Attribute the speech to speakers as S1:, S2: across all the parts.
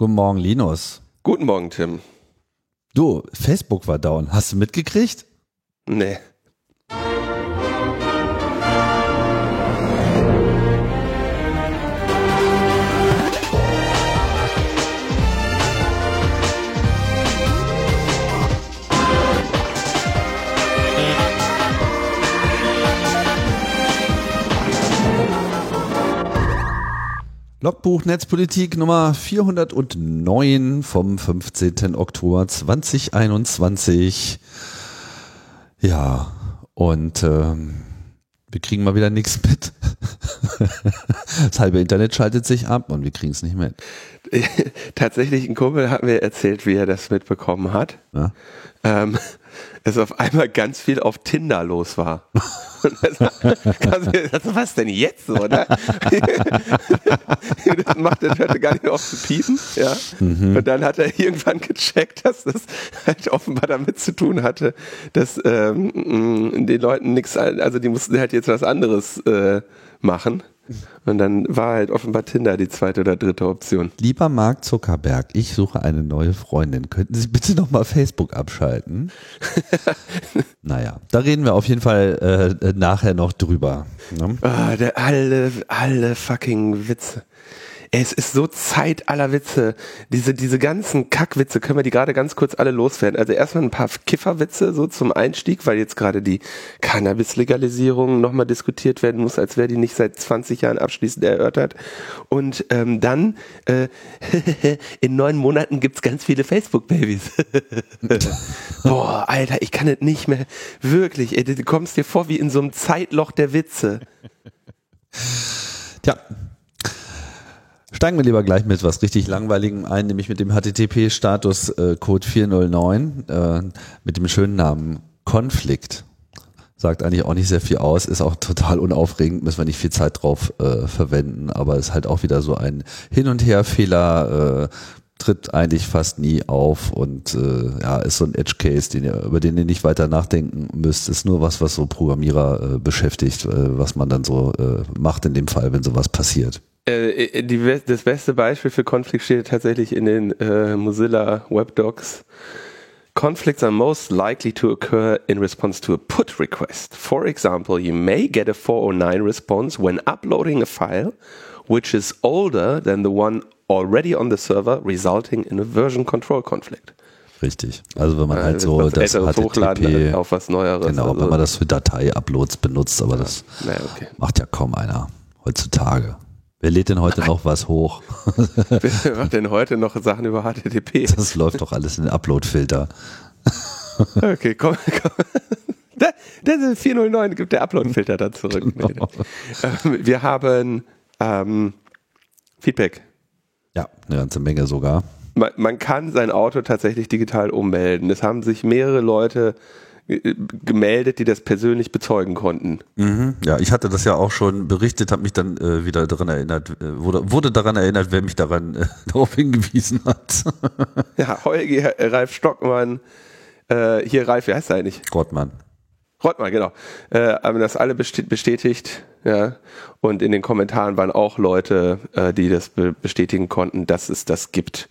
S1: Guten Morgen, Linus.
S2: Guten Morgen, Tim.
S1: Du, Facebook war down. Hast du mitgekriegt?
S2: Nee.
S1: Logbuch Netzpolitik Nummer 409 vom 15. Oktober 2021. Ja, und ähm, wir kriegen mal wieder nichts mit. Das halbe Internet schaltet sich ab und wir kriegen es nicht mit.
S2: Tatsächlich, ein Kumpel hat mir erzählt, wie er das mitbekommen hat. Ja? Ähm, es auf einmal ganz viel auf Tinder los war. also, was denn jetzt so, ne? das macht, das hörte gar nicht auf zu piepen, ja. Mhm. Und dann hat er irgendwann gecheckt, dass das halt offenbar damit zu tun hatte, dass ähm, den Leuten nichts, also die mussten halt jetzt was anderes äh, machen. Und dann war halt offenbar Tinder die zweite oder dritte Option.
S1: Lieber Mark Zuckerberg, ich suche eine neue Freundin. Könnten Sie bitte nochmal Facebook abschalten? naja, da reden wir auf jeden Fall äh, nachher noch drüber.
S2: Ne? Oh, der, alle, alle fucking Witze. Es ist so Zeit aller Witze. Diese, diese ganzen Kackwitze, können wir die gerade ganz kurz alle loswerden. Also erstmal ein paar Kifferwitze so zum Einstieg, weil jetzt gerade die Cannabis-Legalisierung nochmal diskutiert werden muss, als wäre die nicht seit 20 Jahren abschließend erörtert. Und ähm, dann, äh, in neun Monaten gibt's ganz viele Facebook-Babys. Boah, Alter, ich kann es nicht mehr. Wirklich, ey, du kommst dir vor wie in so einem Zeitloch der Witze.
S1: Tja, Steigen wir lieber gleich mit was richtig Langweiligem ein, nämlich mit dem HTTP-Status äh, Code 409 äh, mit dem schönen Namen Konflikt. Sagt eigentlich auch nicht sehr viel aus, ist auch total unaufregend, müssen wir nicht viel Zeit drauf äh, verwenden, aber ist halt auch wieder so ein Hin- und Her-Fehler, äh, tritt eigentlich fast nie auf und äh, ja, ist so ein Edge Case, den über den ihr nicht weiter nachdenken müsst. Ist nur was, was so Programmierer äh, beschäftigt, äh, was man dann so äh, macht in dem Fall, wenn sowas passiert.
S2: Äh, äh, die, das beste Beispiel für Konflikt steht tatsächlich in den äh, Mozilla Webdocs. Conflicts are most likely to occur in response to a put request. For example, you may get a 409 response when uploading a file which is older than the one already on the server, resulting in a version control conflict.
S1: Richtig. Also wenn man ja, halt so das HTTP
S2: auf was Neueres.
S1: Genau, also wenn man das für Datei-Uploads benutzt, aber ja. das naja, okay. macht ja kaum einer heutzutage. Wer lädt denn heute noch was hoch?
S2: Wer macht denn heute noch Sachen über HTTP?
S1: Das läuft doch alles in den Upload-Filter.
S2: Okay, komm, komm. Der, der 409 gibt der Upload-Filter dann zurück. Genau. Ähm, wir haben ähm, Feedback.
S1: Ja, eine ganze Menge sogar.
S2: Man, man kann sein Auto tatsächlich digital ummelden. Es haben sich mehrere Leute gemeldet, die das persönlich bezeugen konnten.
S1: Mhm. Ja, ich hatte das ja auch schon berichtet, habe mich dann äh, wieder daran erinnert, äh, wurde, wurde daran erinnert, wer mich daran äh, darauf hingewiesen hat.
S2: ja, Holger, Ralf Stockmann, äh, hier Ralf, wie heißt er eigentlich?
S1: Rottmann.
S2: Rottmann, genau. Äh, haben das alle bestätigt, ja. Und in den Kommentaren waren auch Leute, äh, die das bestätigen konnten, dass es das gibt.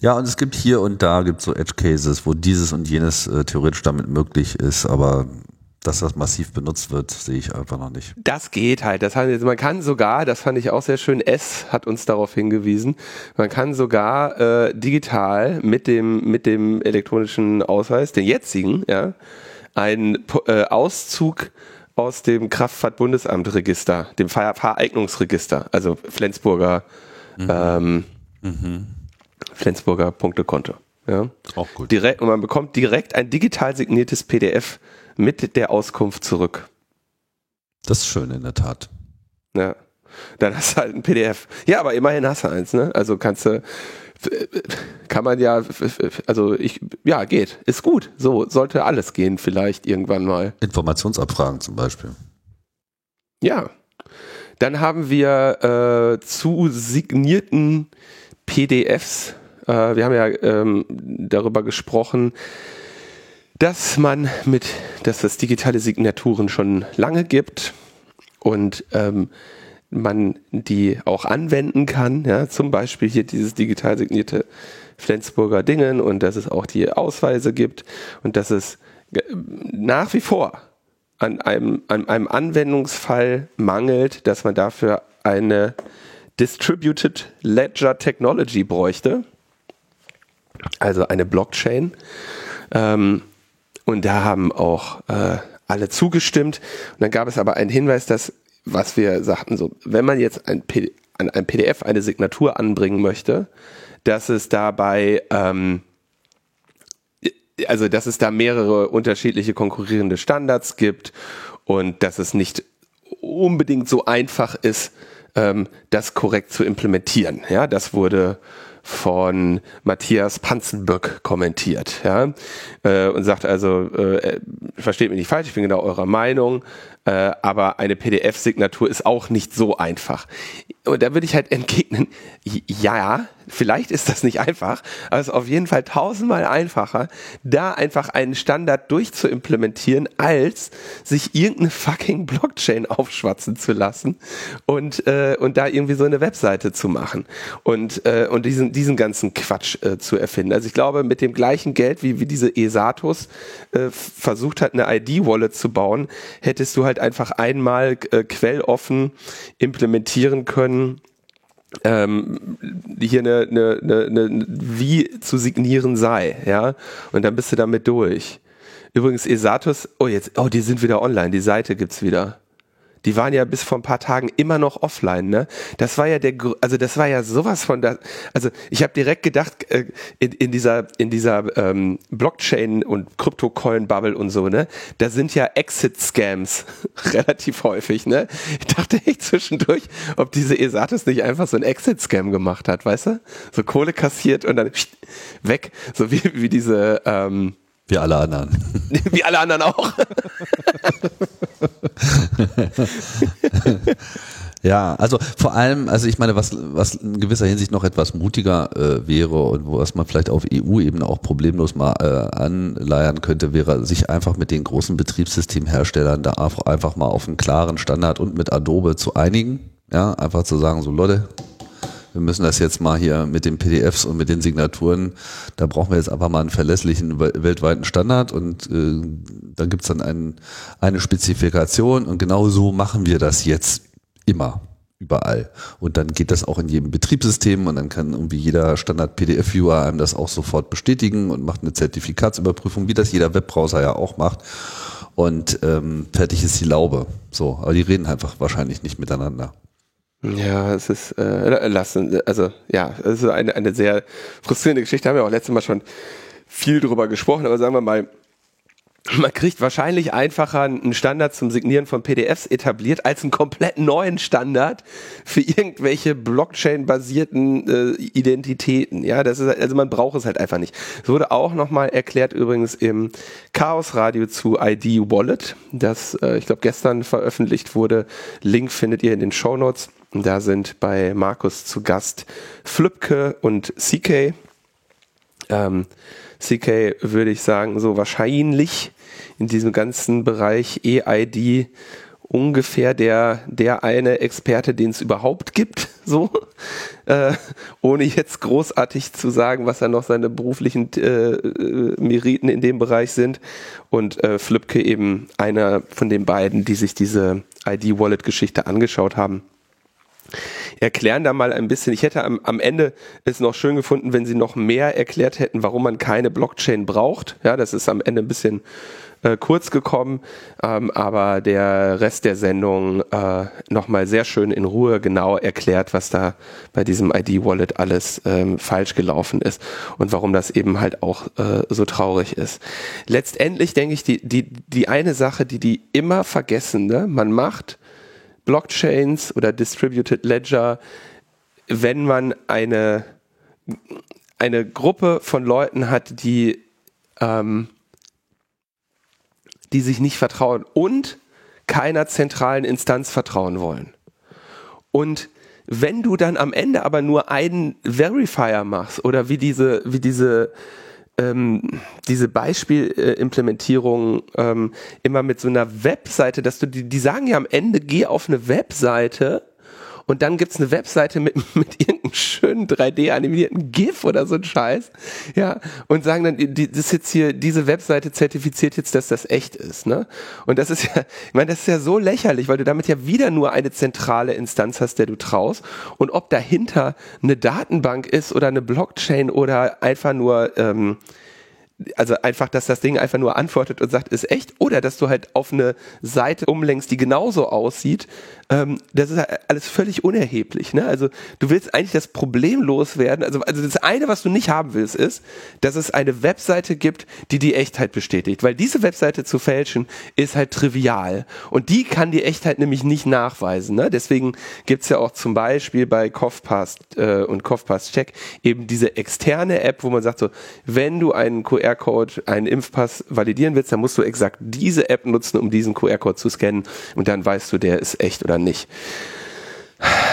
S1: Ja, und es gibt hier und da gibt so Edge Cases, wo dieses und jenes äh, theoretisch damit möglich ist, aber dass das massiv benutzt wird, sehe ich einfach noch nicht.
S2: Das geht halt. Das heißt, man kann sogar, das fand ich auch sehr schön, S hat uns darauf hingewiesen, man kann sogar äh, digital mit dem, mit dem elektronischen Ausweis, den jetzigen, ja, einen äh, Auszug aus dem Kraftfahrtbundesamtregister, dem Fahr Fahreignungsregister, also Flensburger mhm. Ähm, mhm. Flensburger Punktekonto. Ja.
S1: Auch gut.
S2: Direkt, und man bekommt direkt ein digital signiertes PDF mit der Auskunft zurück.
S1: Das ist schön in der Tat.
S2: Ja. Dann hast du halt ein PDF. Ja, aber immerhin hast du eins, ne? Also kannst du, kann man ja, also ich, ja, geht. Ist gut. So sollte alles gehen, vielleicht irgendwann mal.
S1: Informationsabfragen zum Beispiel.
S2: Ja. Dann haben wir äh, zu signierten PDFs. Äh, wir haben ja ähm, darüber gesprochen, dass man mit, dass es digitale Signaturen schon lange gibt und ähm, man die auch anwenden kann. Ja, zum Beispiel hier dieses digital signierte Flensburger Dingen und dass es auch die Ausweise gibt und dass es nach wie vor an einem, an einem Anwendungsfall mangelt, dass man dafür eine Distributed Ledger Technology bräuchte, also eine Blockchain. Ähm, und da haben auch äh, alle zugestimmt. Und dann gab es aber einen Hinweis, dass, was wir sagten, so, wenn man jetzt ein an ein PDF eine Signatur anbringen möchte, dass es dabei, ähm, also dass es da mehrere unterschiedliche konkurrierende Standards gibt und dass es nicht unbedingt so einfach ist, ähm, das korrekt zu implementieren. Ja, das wurde von Matthias Panzenböck kommentiert, ja, äh, und sagt also, äh, versteht mich nicht falsch, ich bin genau eurer Meinung, äh, aber eine PDF-Signatur ist auch nicht so einfach. Und da würde ich halt entgegnen, ja, vielleicht ist das nicht einfach, aber es ist auf jeden Fall tausendmal einfacher, da einfach einen Standard durchzuimplementieren, als sich irgendeine fucking Blockchain aufschwatzen zu lassen und, äh, und da irgendwie so eine Webseite zu machen und, äh, und diesen, diesen ganzen Quatsch äh, zu erfinden. Also ich glaube, mit dem gleichen Geld, wie, wie diese ESATUS äh, versucht hat, eine ID-Wallet zu bauen, hättest du halt einfach einmal äh, quelloffen implementieren können, ähm, hier eine, eine, eine, eine, wie zu signieren sei, ja, und dann bist du damit durch. Übrigens, Esatus, oh jetzt, oh, die sind wieder online, die Seite gibt's wieder die waren ja bis vor ein paar Tagen immer noch offline, ne? Das war ja der, also das war ja sowas von da, also ich habe direkt gedacht, äh, in, in dieser, in dieser ähm, Blockchain und Krypto-Coin-Bubble und so, ne? Da sind ja Exit-Scams relativ häufig, ne? Ich dachte echt zwischendurch, ob diese Esatis nicht einfach so ein Exit-Scam gemacht hat, weißt du? So Kohle kassiert und dann weg, so wie, wie diese, ähm,
S1: wie alle anderen.
S2: Wie alle anderen auch.
S1: ja, also vor allem, also ich meine, was, was in gewisser Hinsicht noch etwas mutiger äh, wäre und was man vielleicht auf EU-Ebene auch problemlos mal äh, anleiern könnte, wäre, sich einfach mit den großen Betriebssystemherstellern da einfach mal auf einen klaren Standard und mit Adobe zu einigen. Ja, einfach zu sagen, so Leute, wir müssen das jetzt mal hier mit den PDFs und mit den Signaturen, da brauchen wir jetzt einfach mal einen verlässlichen weltweiten Standard und äh, da gibt's dann ein, eine Spezifikation und genau so machen wir das jetzt immer überall. Und dann geht das auch in jedem Betriebssystem und dann kann irgendwie jeder Standard-PDF-Viewer einem das auch sofort bestätigen und macht eine Zertifikatsüberprüfung, wie das jeder Webbrowser ja auch macht. Und ähm, fertig ist die Laube. So, aber die reden einfach wahrscheinlich nicht miteinander.
S2: Ja, es ist äh, lassen, also ja, es ist eine, eine sehr frustrierende Geschichte. Haben wir auch letztes Mal schon viel drüber gesprochen, aber sagen wir mal, man kriegt wahrscheinlich einfacher einen Standard zum Signieren von PDFs etabliert als einen komplett neuen Standard für irgendwelche Blockchain-basierten äh, Identitäten. Ja, das ist also man braucht es halt einfach nicht. Es wurde auch nochmal erklärt übrigens im Chaos Radio zu ID Wallet, das äh, ich glaube gestern veröffentlicht wurde. Link findet ihr in den Show Notes. Da sind bei Markus zu Gast Flipke und CK. Ähm, CK würde ich sagen, so wahrscheinlich in diesem ganzen Bereich EID ungefähr der, der eine Experte, den es überhaupt gibt, so, äh, ohne jetzt großartig zu sagen, was da noch seine beruflichen äh Meriten in dem Bereich sind. Und äh, Flipke eben einer von den beiden, die sich diese ID-Wallet-Geschichte angeschaut haben erklären da mal ein bisschen. Ich hätte am, am Ende es noch schön gefunden, wenn sie noch mehr erklärt hätten, warum man keine Blockchain braucht. Ja, das ist am Ende ein bisschen äh, kurz gekommen, ähm, aber der Rest der Sendung äh, nochmal sehr schön in Ruhe genau erklärt, was da bei diesem ID-Wallet alles ähm, falsch gelaufen ist und warum das eben halt auch äh, so traurig ist. Letztendlich denke ich, die, die, die eine Sache, die die immer vergessen, ne? man macht Blockchains oder Distributed Ledger, wenn man eine, eine Gruppe von Leuten hat, die, ähm, die sich nicht vertrauen und keiner zentralen Instanz vertrauen wollen. Und wenn du dann am Ende aber nur einen Verifier machst oder wie diese, wie diese ähm, diese Beispielimplementierung ähm, immer mit so einer Webseite, dass du die, die sagen ja am Ende, geh auf eine Webseite und dann gibt's eine Webseite mit, mit irgendeinem schönen 3D-animierten GIF oder so ein Scheiß, ja, und sagen dann, die, das jetzt hier, diese Webseite zertifiziert jetzt, dass das echt ist, ne? Und das ist ja, ich meine, das ist ja so lächerlich, weil du damit ja wieder nur eine zentrale Instanz hast, der du traust und ob dahinter eine Datenbank ist oder eine Blockchain oder einfach nur, ähm, also einfach, dass das Ding einfach nur antwortet und sagt, ist echt, oder dass du halt auf eine Seite umlenkst, die genauso aussieht, ähm, das ist alles völlig unerheblich. Ne? Also du willst eigentlich das Problem loswerden. Also, also das eine, was du nicht haben willst, ist, dass es eine Webseite gibt, die die Echtheit bestätigt. Weil diese Webseite zu fälschen ist halt trivial. Und die kann die Echtheit nämlich nicht nachweisen. Ne? Deswegen gibt's ja auch zum Beispiel bei CoughPass äh, und CoughPass Check eben diese externe App, wo man sagt so, wenn du einen QR-Code, einen Impfpass validieren willst, dann musst du exakt diese App nutzen, um diesen QR-Code zu scannen. Und dann weißt du, der ist echt oder nicht.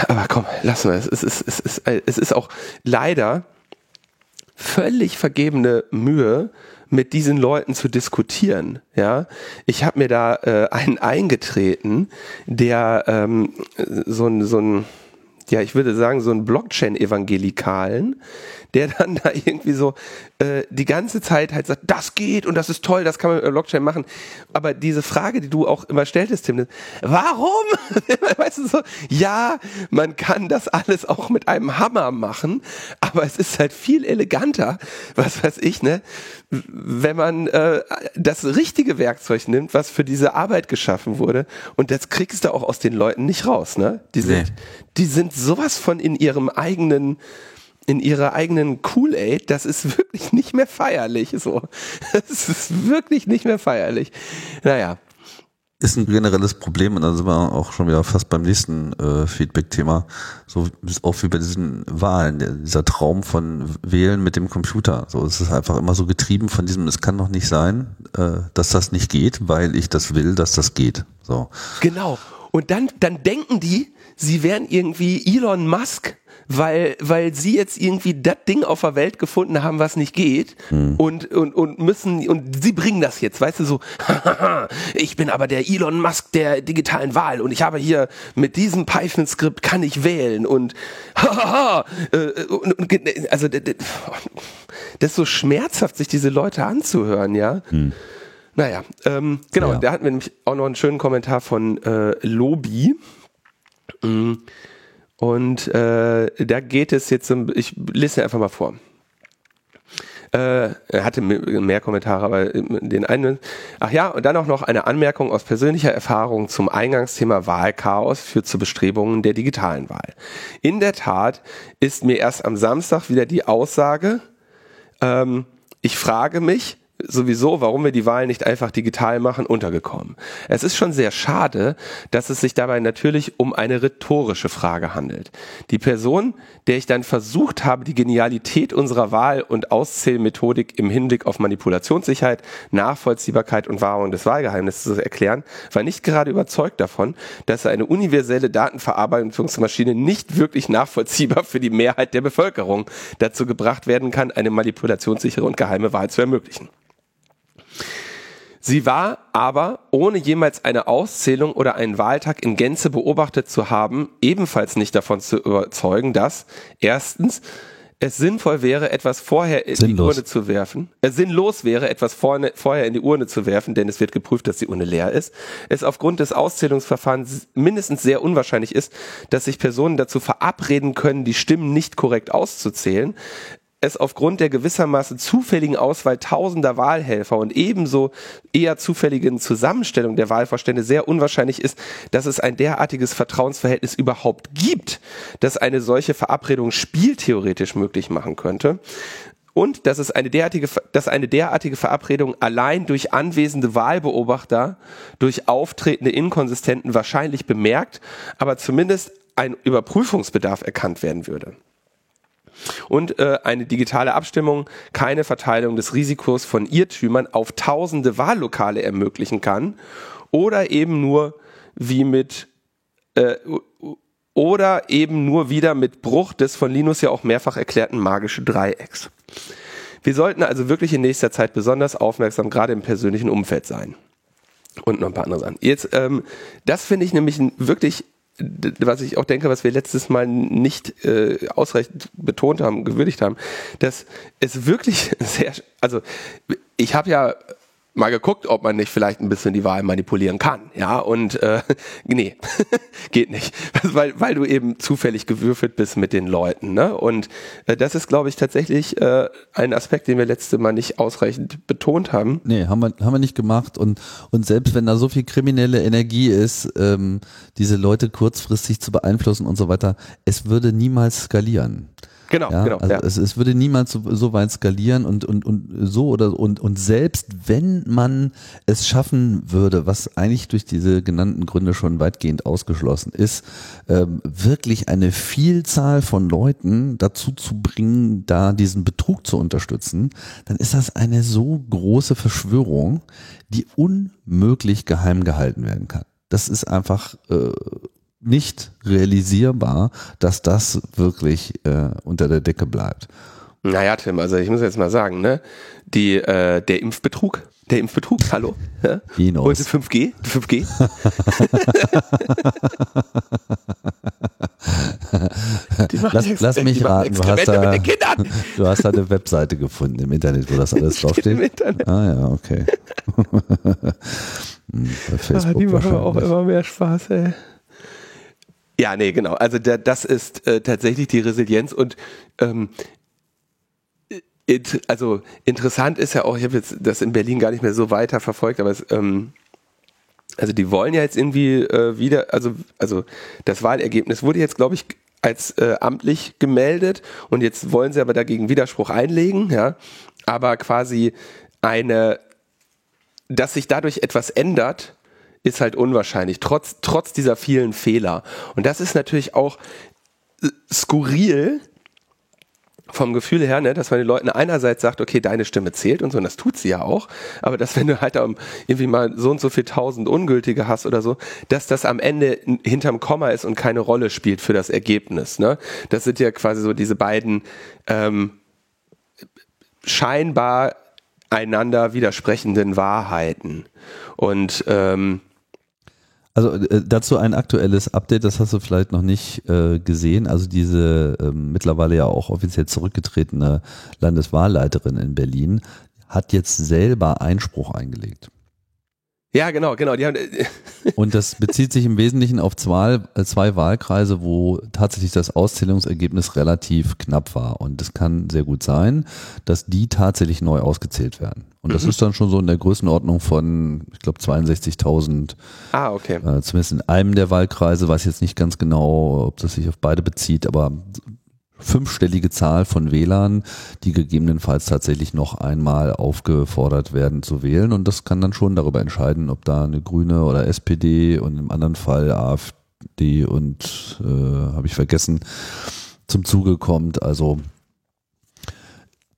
S2: Aber komm, lassen wir es. Es ist, es ist, es ist auch leider völlig vergebene Mühe, mit diesen Leuten zu diskutieren. Ja, ich habe mir da äh, einen eingetreten, der ähm, so ein so ein ja, ich würde sagen, so ein Blockchain-Evangelikalen, der dann da irgendwie so äh, die ganze Zeit halt sagt, das geht und das ist toll, das kann man mit Blockchain machen. Aber diese Frage, die du auch immer stelltest, Tim, warum? weißt du so, ja, man kann das alles auch mit einem Hammer machen, aber es ist halt viel eleganter, was weiß ich, ne, wenn man äh, das richtige Werkzeug nimmt, was für diese Arbeit geschaffen wurde, und das kriegst du auch aus den Leuten nicht raus, ne? Die sind, nee. die sind sowas von in ihrem eigenen in ihrer eigenen Kool-Aid, das ist wirklich nicht mehr feierlich. So, das ist wirklich nicht mehr feierlich. Naja.
S1: Ist ein generelles Problem und dann sind wir auch schon wieder fast beim nächsten äh, Feedback-Thema. So ist auch wie bei diesen Wahlen, dieser Traum von Wählen mit dem Computer. So, es ist einfach immer so getrieben von diesem, es kann doch nicht sein, äh, dass das nicht geht, weil ich das will, dass das geht. So.
S2: Genau. Und dann, dann denken die, sie wären irgendwie Elon Musk weil, weil sie jetzt irgendwie das Ding auf der Welt gefunden haben, was nicht geht hm. und, und, und müssen, und sie bringen das jetzt, weißt du, so, ich bin aber der Elon Musk der digitalen Wahl und ich habe hier mit diesem Python-Skript kann ich wählen und, äh, und, und also das ist so schmerzhaft, sich diese Leute anzuhören, ja. Hm. Naja, ähm, genau, ja. da hatten wir nämlich auch noch einen schönen Kommentar von äh, Lobi. Mhm. Und äh, da geht es jetzt, ich lese einfach mal vor. Äh, er hatte mehr Kommentare, aber den einen. Ach ja, und dann auch noch eine Anmerkung aus persönlicher Erfahrung zum Eingangsthema Wahlchaos führt zu Bestrebungen der digitalen Wahl. In der Tat ist mir erst am Samstag wieder die Aussage, ähm, ich frage mich, sowieso, warum wir die Wahlen nicht einfach digital machen, untergekommen. Es ist schon sehr schade, dass es sich dabei natürlich um eine rhetorische Frage handelt. Die Person, der ich dann versucht habe, die Genialität unserer Wahl- und Auszählmethodik im Hinblick auf Manipulationssicherheit, Nachvollziehbarkeit und Wahrung des Wahlgeheimnisses zu erklären, war nicht gerade überzeugt davon, dass eine universelle Datenverarbeitungsmaschine nicht wirklich nachvollziehbar für die Mehrheit der Bevölkerung dazu gebracht werden kann, eine manipulationssichere und geheime Wahl zu ermöglichen. Sie war aber, ohne jemals eine Auszählung oder einen Wahltag in Gänze beobachtet zu haben, ebenfalls nicht davon zu überzeugen, dass erstens es sinnvoll wäre, etwas vorher in sinnlos. die Urne zu werfen. Es äh, sinnlos wäre, etwas vorne, vorher in die Urne zu werfen, denn es wird geprüft, dass die Urne leer ist. Es aufgrund des Auszählungsverfahrens mindestens sehr unwahrscheinlich ist, dass sich Personen dazu verabreden können, die Stimmen nicht korrekt auszuzählen es aufgrund der gewissermaßen zufälligen Auswahl tausender Wahlhelfer und ebenso eher zufälligen Zusammenstellung der Wahlvorstände sehr unwahrscheinlich ist, dass es ein derartiges Vertrauensverhältnis überhaupt gibt, das eine solche Verabredung spieltheoretisch möglich machen könnte. Und dass es eine derartige, dass eine derartige Verabredung allein durch anwesende Wahlbeobachter, durch auftretende Inkonsistenten wahrscheinlich bemerkt, aber zumindest ein Überprüfungsbedarf erkannt werden würde und äh, eine digitale Abstimmung keine Verteilung des Risikos von Irrtümern auf tausende Wahllokale ermöglichen kann oder eben nur wie mit äh, oder eben nur wieder mit Bruch des von Linus ja auch mehrfach erklärten magischen Dreiecks. Wir sollten also wirklich in nächster Zeit besonders aufmerksam, gerade im persönlichen Umfeld sein. Und noch ein paar andere Sachen. Jetzt, ähm, das finde ich nämlich ein wirklich was ich auch denke, was wir letztes Mal nicht äh, ausreichend betont haben, gewürdigt haben, dass es wirklich sehr, also ich habe ja mal geguckt, ob man nicht vielleicht ein bisschen die Wahl manipulieren kann. Ja, und äh, nee, geht nicht. Weil, weil du eben zufällig gewürfelt bist mit den Leuten. Ne? Und äh, das ist, glaube ich, tatsächlich äh, ein Aspekt, den wir letzte Mal nicht ausreichend betont haben.
S1: Nee, haben wir, haben wir nicht gemacht. Und, und selbst wenn da so viel kriminelle Energie ist, ähm, diese Leute kurzfristig zu beeinflussen und so weiter, es würde niemals skalieren.
S2: Genau,
S1: ja,
S2: genau.
S1: Also
S2: ja.
S1: es, es würde niemals so, so weit skalieren und, und, und so oder und, und selbst wenn man es schaffen würde, was eigentlich durch diese genannten Gründe schon weitgehend ausgeschlossen ist, ähm, wirklich eine Vielzahl von Leuten dazu zu bringen, da diesen Betrug zu unterstützen, dann ist das eine so große Verschwörung, die unmöglich geheim gehalten werden kann. Das ist einfach äh, nicht realisierbar, dass das wirklich äh, unter der Decke bleibt.
S2: Naja, Tim, also ich muss jetzt mal sagen, ne, die, äh, der Impfbetrug, der Impfbetrug, hallo, ja?
S1: Inos.
S2: und das 5G, 5G. Die machen
S1: Lass, lass mich raten, du hast, da,
S2: mit den Kindern.
S1: du hast da eine Webseite gefunden im Internet, wo das alles
S2: Steht
S1: draufsteht.
S2: im Internet.
S1: Ah ja, okay. Hm, Bei
S2: Ah,
S1: Facebook
S2: die machen auch immer mehr Spaß, ey. Ja, nee, genau. Also der, das ist äh, tatsächlich die Resilienz und ähm, it, also interessant ist ja auch, ich habe jetzt das in Berlin gar nicht mehr so weiter verfolgt, aber es, ähm, also die wollen ja jetzt irgendwie äh, wieder, also also das Wahlergebnis wurde jetzt, glaube ich, als äh, amtlich gemeldet und jetzt wollen sie aber dagegen Widerspruch einlegen, ja, aber quasi eine dass sich dadurch etwas ändert, ist halt unwahrscheinlich, trotz, trotz dieser vielen Fehler. Und das ist natürlich auch äh, skurril vom Gefühl her, ne, dass man den Leuten einerseits sagt, okay, deine Stimme zählt und so, und das tut sie ja auch, aber dass wenn du halt irgendwie mal so und so viel tausend Ungültige hast oder so, dass das am Ende hinterm Komma ist und keine Rolle spielt für das Ergebnis. Ne? Das sind ja quasi so diese beiden ähm, scheinbar einander widersprechenden Wahrheiten. Und ähm,
S1: Also äh, dazu ein aktuelles Update, das hast du vielleicht noch nicht äh, gesehen. Also diese ähm, mittlerweile ja auch offiziell zurückgetretene Landeswahlleiterin in Berlin hat jetzt selber Einspruch eingelegt.
S2: Ja, genau, genau. Die haben, äh,
S1: Und das bezieht sich im Wesentlichen auf zwei, äh, zwei Wahlkreise, wo tatsächlich das Auszählungsergebnis relativ knapp war. Und es kann sehr gut sein, dass die tatsächlich neu ausgezählt werden. Und das
S2: Mhm.
S1: ist dann schon so in der Größenordnung von, ich glaube, 62.000
S2: ah, okay.
S1: äh, zumindest in einem der Wahlkreise, weiß jetzt nicht ganz genau, ob das sich auf beide bezieht, aber fünfstellige Zahl von Wählern, die gegebenenfalls tatsächlich noch einmal aufgefordert werden zu wählen. Und das kann dann schon darüber entscheiden, ob da eine Grüne oder SPD und im anderen Fall AfD und äh, habe ich vergessen, zum Zuge kommt. Also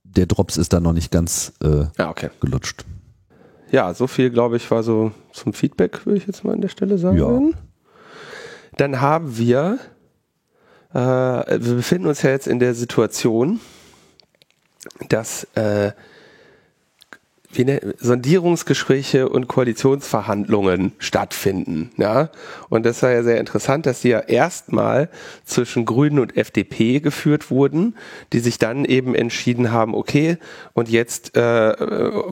S1: der Drops ist da noch nicht ganz äh,
S2: Ja, okay.
S1: gelutscht.
S2: Ja, so viel, glaube ich, war so zum Feedback, würde ich jetzt mal an der Stelle sagen.
S1: Ja.
S2: Dann haben wir, äh, wir befinden uns ja jetzt in der Situation, dass äh, ne, Sondierungsgespräche und Koalitionsverhandlungen stattfinden. Ja? Und das war ja sehr interessant, dass die ja erstmal zwischen Grünen und FDP geführt wurden, die sich dann eben entschieden haben, okay, und jetzt äh, äh,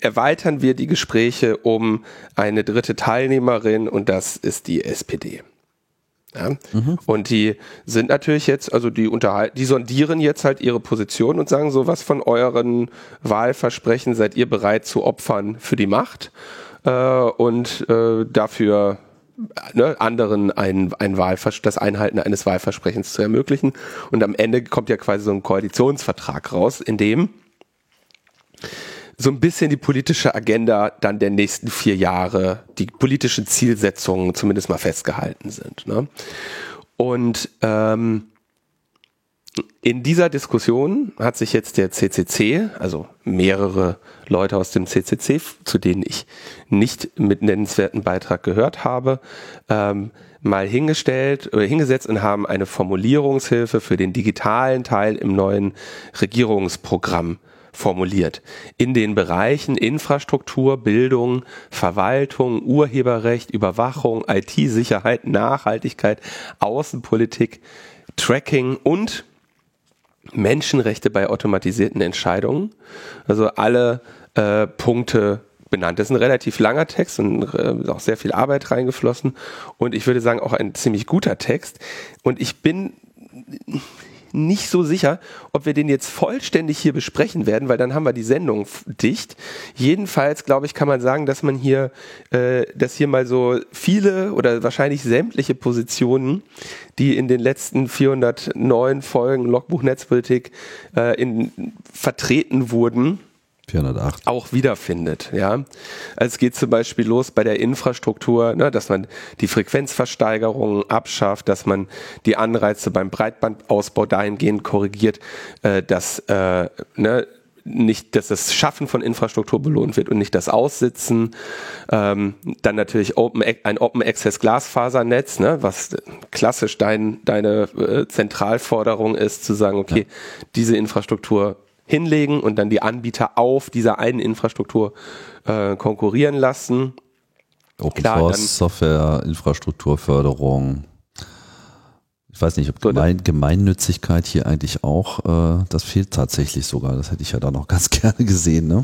S2: erweitern wir die Gespräche um eine dritte Teilnehmerin und das ist die SPD. Ja? Und die sind natürlich jetzt, also die unterhalten, die sondieren jetzt halt ihre Position und sagen so, was von euren Wahlversprechen seid ihr bereit zu opfern für die Macht äh, und äh, dafür ne, anderen ein, ein Wahlvers das Einhalten eines Wahlversprechens zu ermöglichen. Und am Ende kommt ja quasi so ein Koalitionsvertrag raus, in dem so ein bisschen die politische Agenda dann der nächsten vier Jahre, die politischen Zielsetzungen zumindest mal festgehalten sind. Ne? Und ähm, in dieser Diskussion hat sich jetzt der CCC, also mehrere Leute aus dem CCC, zu denen ich nicht mit nennenswerten Beitrag gehört habe, ähm, mal hingestellt, äh, hingesetzt und haben eine Formulierungshilfe für den digitalen Teil im neuen Regierungsprogramm formuliert. In den Bereichen Infrastruktur, Bildung, Verwaltung, Urheberrecht, Überwachung, IT-Sicherheit, Nachhaltigkeit, Außenpolitik, Tracking und Menschenrechte bei automatisierten Entscheidungen. Also alle äh, Punkte benannt. Das ist ein relativ langer Text und äh, auch sehr viel Arbeit reingeflossen und ich würde sagen auch ein ziemlich guter Text. Und ich bin nicht so sicher, ob wir den jetzt vollständig hier besprechen werden, weil dann haben wir die Sendung dicht. Jedenfalls, glaube ich, kann man sagen, dass man hier, äh, dass hier mal so viele oder wahrscheinlich sämtliche Positionen, die in den letzten 409 Folgen Logbuch Netzpolitik äh, in, vertreten wurden, 408. auch wiederfindet. Ja, also es geht zum Beispiel los bei der Infrastruktur, ne, dass man die Frequenzversteigerung abschafft, dass man die Anreize beim Breitbandausbau dahingehend korrigiert, äh, dass äh, ne, nicht, dass das Schaffen von Infrastruktur belohnt wird und nicht das Aussitzen. Ähm, dann natürlich Open, ein Open Access Glasfasernetz, ne, was klassisch dein, deine äh, Zentralforderung ist, zu sagen, okay, ja. diese Infrastruktur hinlegen und dann die Anbieter auf dieser einen Infrastruktur äh, konkurrieren lassen.
S1: Open Klar, Source Software, Infrastrukturförderung. Ich weiß nicht, ob Gemein, Gemeinnützigkeit hier eigentlich auch, äh, das fehlt tatsächlich sogar. Das hätte ich ja da noch ganz gerne gesehen. Ne?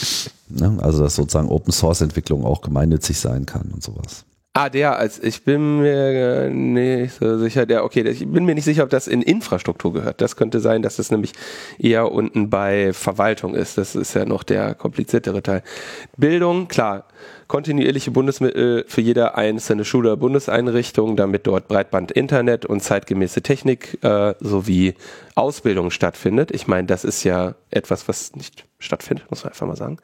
S1: ne? Also, dass sozusagen Open Source Entwicklung auch gemeinnützig sein kann und sowas.
S2: Ah, der, als ich bin mir nicht so sicher, der, okay, ich bin mir nicht sicher, ob das in Infrastruktur gehört. Das könnte sein, dass das nämlich eher unten bei Verwaltung ist. Das ist ja noch der kompliziertere Teil. Bildung, klar, kontinuierliche Bundesmittel für jede einzelne Schule oder Bundeseinrichtung, damit dort Breitband Internet und zeitgemäße Technik äh, sowie Ausbildung stattfindet. Ich meine, das ist ja etwas, was nicht stattfindet, muss man einfach mal sagen.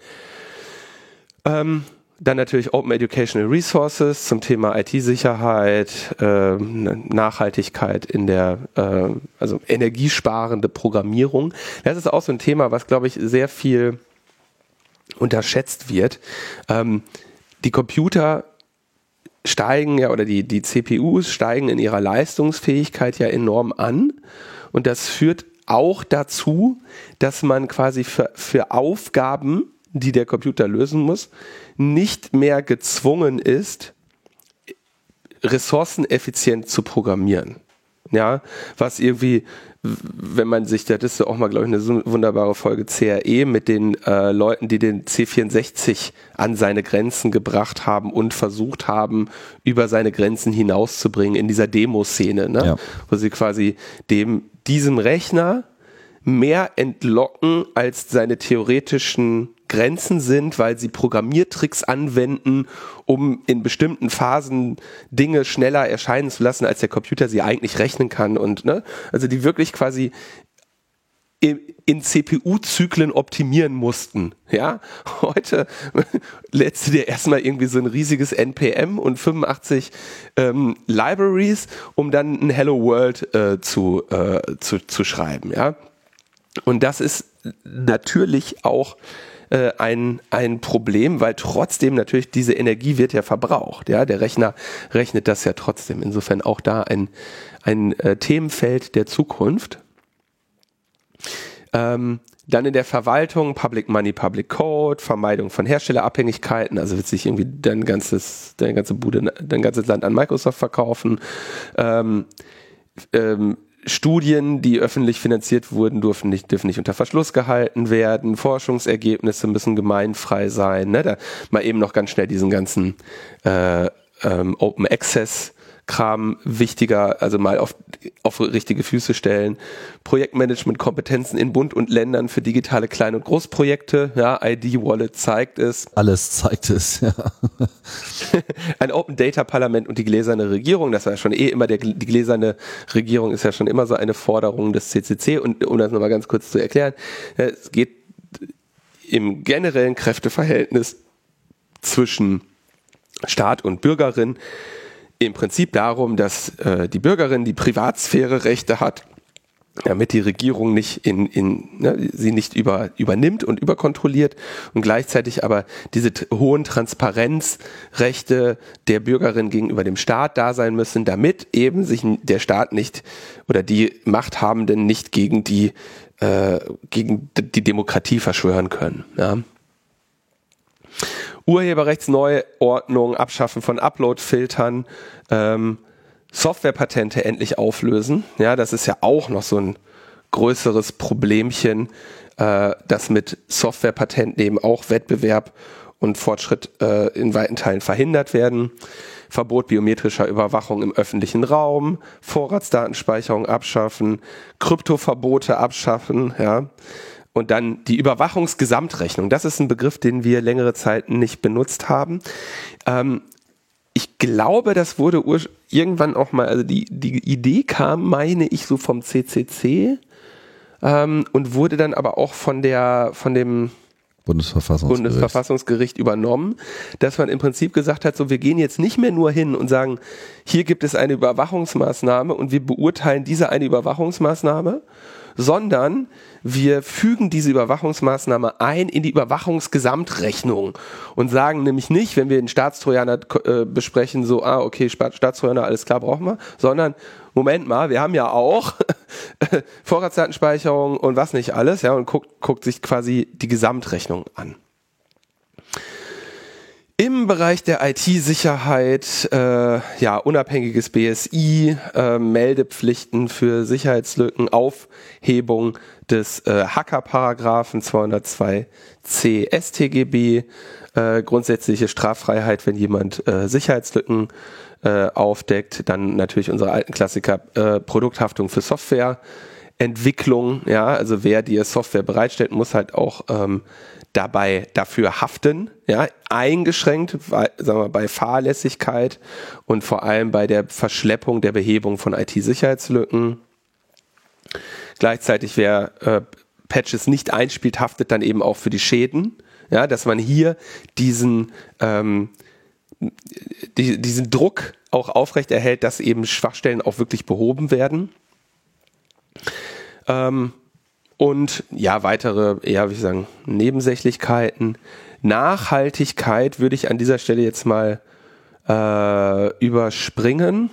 S2: Ähm, dann natürlich Open Educational Resources zum Thema IT-Sicherheit, äh, Nachhaltigkeit in der, äh, also energiesparende Programmierung. Das ist auch so ein Thema, was, glaube ich, sehr viel unterschätzt wird. Ähm, die Computer steigen ja oder die, die CPUs steigen in ihrer Leistungsfähigkeit ja enorm an. Und das führt auch dazu, dass man quasi für, für Aufgaben, die der Computer lösen muss, nicht mehr gezwungen ist, ressourceneffizient zu programmieren. Ja, was irgendwie, wenn man sich, das ist auch mal, glaube ich, eine wunderbare Folge CRE mit den äh, Leuten, die den C64 an seine Grenzen gebracht haben und versucht haben, über seine Grenzen hinauszubringen in dieser Demoszene, ne? Ja. wo sie quasi dem, diesem Rechner mehr entlocken als seine theoretischen Grenzen sind, weil sie Programmiertricks anwenden, um in bestimmten Phasen Dinge schneller erscheinen zu lassen, als der Computer sie eigentlich rechnen kann und ne, also die wirklich quasi in CPU-Zyklen optimieren mussten. Ja, heute lädst du dir erstmal irgendwie so ein riesiges NPM und 85 ähm, Libraries, um dann ein Hello World äh, zu, äh, zu, zu schreiben. Ja, und das ist natürlich auch äh, ein, ein Problem, weil trotzdem natürlich diese Energie wird ja verbraucht. Ja, der Rechner rechnet das ja trotzdem. Insofern auch da ein, ein äh, Themenfeld der Zukunft. Ähm, dann in der Verwaltung Public Money, Public Code, Vermeidung von Herstellerabhängigkeiten, also wird sich irgendwie dein ganzes, deine ganze Bude, dein ganzes Land an Microsoft verkaufen. Ähm, ähm, Studien, die öffentlich finanziert wurden, dürfen nicht, dürfen nicht unter Verschluss gehalten werden. Forschungsergebnisse müssen gemeinfrei sein. Ne? Da mal eben noch ganz schnell diesen ganzen äh, ähm, Open Access Kram wichtiger, also mal auf, auf richtige Füße stellen. Projektmanagement-Kompetenzen in Bund und Ländern für digitale Klein- und Großprojekte. Ja, ID-Wallet zeigt es.
S1: Alles zeigt es, ja.
S2: Ein Open Data Parlament und die gläserne Regierung, das war ja schon eh immer der, die gläserne Regierung ist ja schon immer so eine Forderung des CCC und um das nochmal ganz kurz zu erklären, es geht im generellen Kräfteverhältnis zwischen Staat und Bürgerin im Prinzip darum, dass äh, die Bürgerin die Privatsphäre Rechte hat damit die Regierung nicht in, in ne, sie nicht über, übernimmt und überkontrolliert und gleichzeitig aber diese hohen Transparenzrechte der Bürgerin gegenüber dem Staat da sein müssen, damit eben sich der Staat nicht oder die Machthabenden nicht gegen die äh, gegen die Demokratie verschwören können. Ja. Urheberrechtsneuordnung, Abschaffen von Upload-Filtern, ähm, Softwarepatente endlich auflösen. Ja, das ist ja auch noch so ein größeres Problemchen, äh, dass mit Softwarepatenten eben auch Wettbewerb und Fortschritt äh, in weiten Teilen verhindert werden. Verbot biometrischer Überwachung im öffentlichen Raum, Vorratsdatenspeicherung abschaffen, Kryptoverbote abschaffen, ja. Und dann die Überwachungsgesamtrechnung. Das ist ein Begriff, den wir längere Zeit nicht benutzt haben. Ähm, ich glaube, das wurde irgendwann auch mal, also die, die Idee kam, meine ich, so vom CCC ähm, und wurde dann aber auch von der, von dem
S1: Bundesverfassungsgericht.
S2: Bundesverfassungsgericht übernommen, dass man im Prinzip gesagt hat, so wir gehen jetzt nicht mehr nur hin und sagen, hier gibt es eine Überwachungsmaßnahme und wir beurteilen diese eine Überwachungsmaßnahme, sondern wir fügen diese Überwachungsmaßnahme ein in die Überwachungsgesamtrechnung und sagen nämlich nicht, wenn wir den Staatstrojaner äh, besprechen, so, ah, okay, Staatstrojaner, alles klar, brauchen wir, sondern Moment mal, wir haben ja auch Vorratsdatenspeicherung und was nicht alles, ja, und guckt, guckt sich quasi die Gesamtrechnung an. Im Bereich der IT-Sicherheit, äh, ja, unabhängiges BSI, äh, Meldepflichten für Sicherheitslücken, Aufhebung des äh, Hacker-Paragraphen 202c StGB, äh, grundsätzliche Straffreiheit, wenn jemand äh, Sicherheitslücken äh, aufdeckt, dann natürlich unsere alten Klassiker äh, Produkthaftung für Softwareentwicklung, ja, also wer dir Software bereitstellt, muss halt auch ähm, dabei dafür haften, ja, eingeschränkt, sagen wir, bei Fahrlässigkeit und vor allem bei der Verschleppung der Behebung von IT-Sicherheitslücken. Gleichzeitig, wer äh, Patches nicht einspielt, haftet dann eben auch für die Schäden, ja, dass man hier diesen ähm, die, diesen Druck auch aufrecht erhält, dass eben Schwachstellen auch wirklich behoben werden. Ähm, und ja, weitere, eher, wie ich sagen, Nebensächlichkeiten. Nachhaltigkeit würde ich an dieser Stelle jetzt mal äh, überspringen.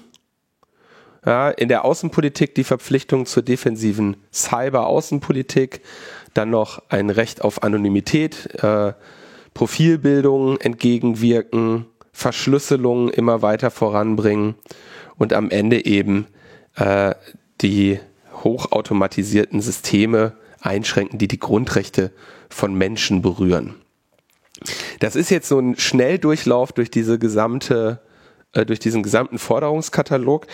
S2: Ja, in der Außenpolitik die Verpflichtung zur defensiven Cyber-Außenpolitik, dann noch ein Recht auf Anonymität, äh, Profilbildung entgegenwirken, Verschlüsselung immer weiter voranbringen und am Ende eben äh, die hochautomatisierten Systeme einschränken, die die Grundrechte von Menschen berühren. Das ist jetzt so ein Schnelldurchlauf durch diese gesamte, äh, durch diesen gesamten Forderungskatalog,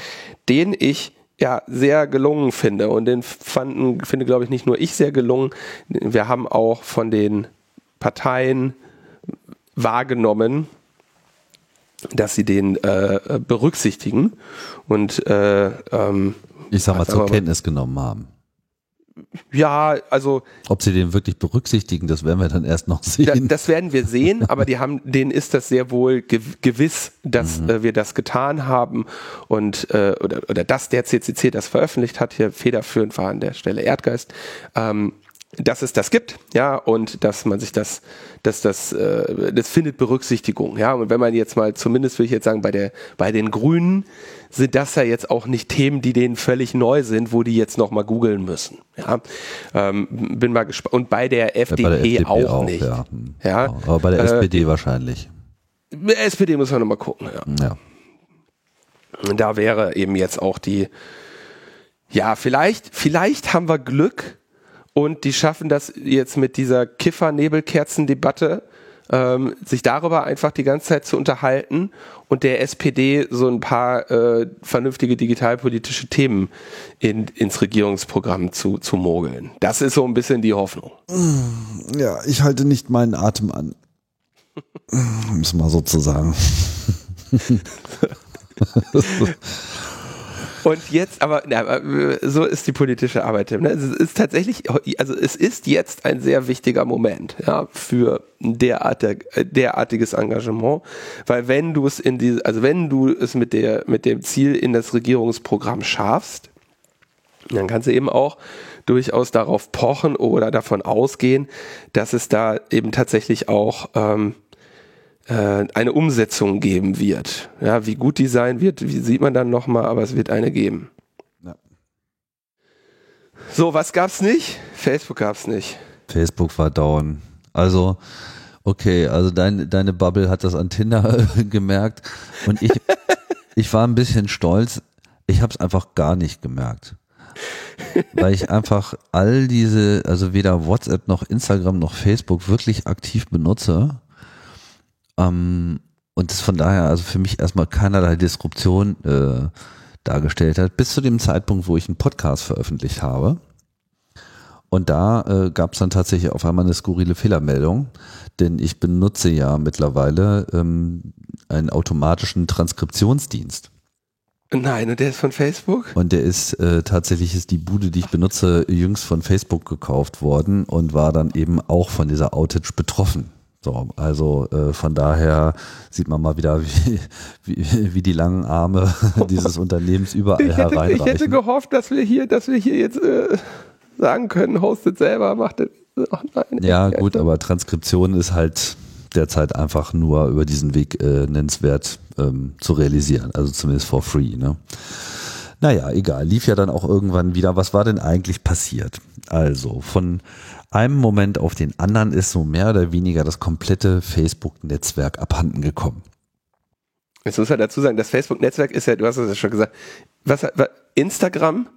S2: den ich ja sehr gelungen finde und den fanden, finde glaube ich nicht nur ich sehr gelungen. Wir haben auch von den Parteien wahrgenommen, dass sie den äh, berücksichtigen und äh, ähm,
S1: ich sag mal, zur Kenntnis genommen haben.
S2: Ja, also.
S1: Ob sie den wirklich berücksichtigen, das werden wir dann erst noch sehen.
S2: das werden wir sehen, aber die haben, denen ist das sehr wohl gewiss, dass mhm. äh, wir das getan haben und äh, oder, oder dass der CCC das veröffentlicht hat. Hier federführend war an der Stelle Erdgeist. Ähm, dass es das gibt, ja, und dass man sich das, dass das, äh, das findet Berücksichtigung, ja. Und wenn man jetzt mal, zumindest würde ich jetzt sagen, bei der, bei den Grünen sind das ja jetzt auch nicht Themen, die denen völlig neu sind, wo die jetzt noch mal googeln müssen, ja. Ähm, bin mal gespannt. Und bei der FDP, ja, bei der FDP auch, auch, nicht, ja.
S1: ja. Aber bei der äh, SPD wahrscheinlich.
S2: SPD muss man noch mal gucken, ja. ja. Da wäre eben jetzt auch die, ja, vielleicht, vielleicht haben wir Glück, und die schaffen das jetzt mit dieser Kiffer-Nebelkerzen-Debatte, ähm, sich darüber einfach die ganze Zeit zu unterhalten und der SPD so ein paar äh, vernünftige digitalpolitische Themen in, ins Regierungsprogramm zu, zu mogeln. Das ist so ein bisschen die Hoffnung.
S1: Ja, ich halte nicht meinen Atem an. um es mal so zu sagen.
S2: Und jetzt, aber na, so ist die politische Arbeit. Ne? Es ist tatsächlich, also es ist jetzt ein sehr wichtiger Moment ja, für derartig, derartiges Engagement, weil wenn du es in die, also wenn du es mit der mit dem Ziel in das Regierungsprogramm schaffst, Dann kannst du eben auch durchaus darauf pochen oder davon ausgehen, dass es da eben tatsächlich auch ähm, äh, eine Umsetzung geben wird. Ja, wie gut die sein wird, wie sieht man dann nochmal, aber es wird eine geben. Ja. So, was gab's nicht? Facebook gab's nicht.
S1: Facebook war down. Also, okay, also dein, deine Bubble hat das an Tinder gemerkt und ich, ich war ein bisschen stolz. Ich habe es einfach gar nicht gemerkt weil ich einfach all diese, also weder WhatsApp noch Instagram noch Facebook wirklich aktiv benutze. Ähm, und es von daher also für mich erstmal keinerlei Disruption äh, dargestellt hat, bis zu dem Zeitpunkt, wo ich einen Podcast veröffentlicht habe. Und da äh, gab es dann tatsächlich auf einmal eine skurrile Fehlermeldung, denn ich benutze ja mittlerweile ähm, einen automatischen Transkriptionsdienst.
S2: Nein, und der ist von Facebook?
S1: Und der ist äh, tatsächlich ist die Bude, die ich benutze, jüngst von Facebook gekauft worden und war dann eben auch von dieser Outage betroffen. So, also äh, von daher sieht man mal wieder, wie, wie, wie die langen Arme dieses Unternehmens überall
S2: ich hätte,
S1: hereinreichen.
S2: Ich hätte gehofft, dass wir hier, dass wir hier jetzt äh, sagen können, hostet selber, macht das.
S1: Ach nein, ja, gut, aber Transkription ist halt derzeit einfach nur über diesen Weg äh, nennenswert ähm, zu realisieren, also zumindest for free. Ne? Naja, egal, lief ja dann auch irgendwann wieder. Was war denn eigentlich passiert? Also von einem Moment auf den anderen ist so mehr oder weniger das komplette Facebook-Netzwerk abhanden gekommen.
S2: Jetzt muss man dazu sagen, das Facebook-Netzwerk ist ja, du hast es ja schon gesagt, was, Instagram,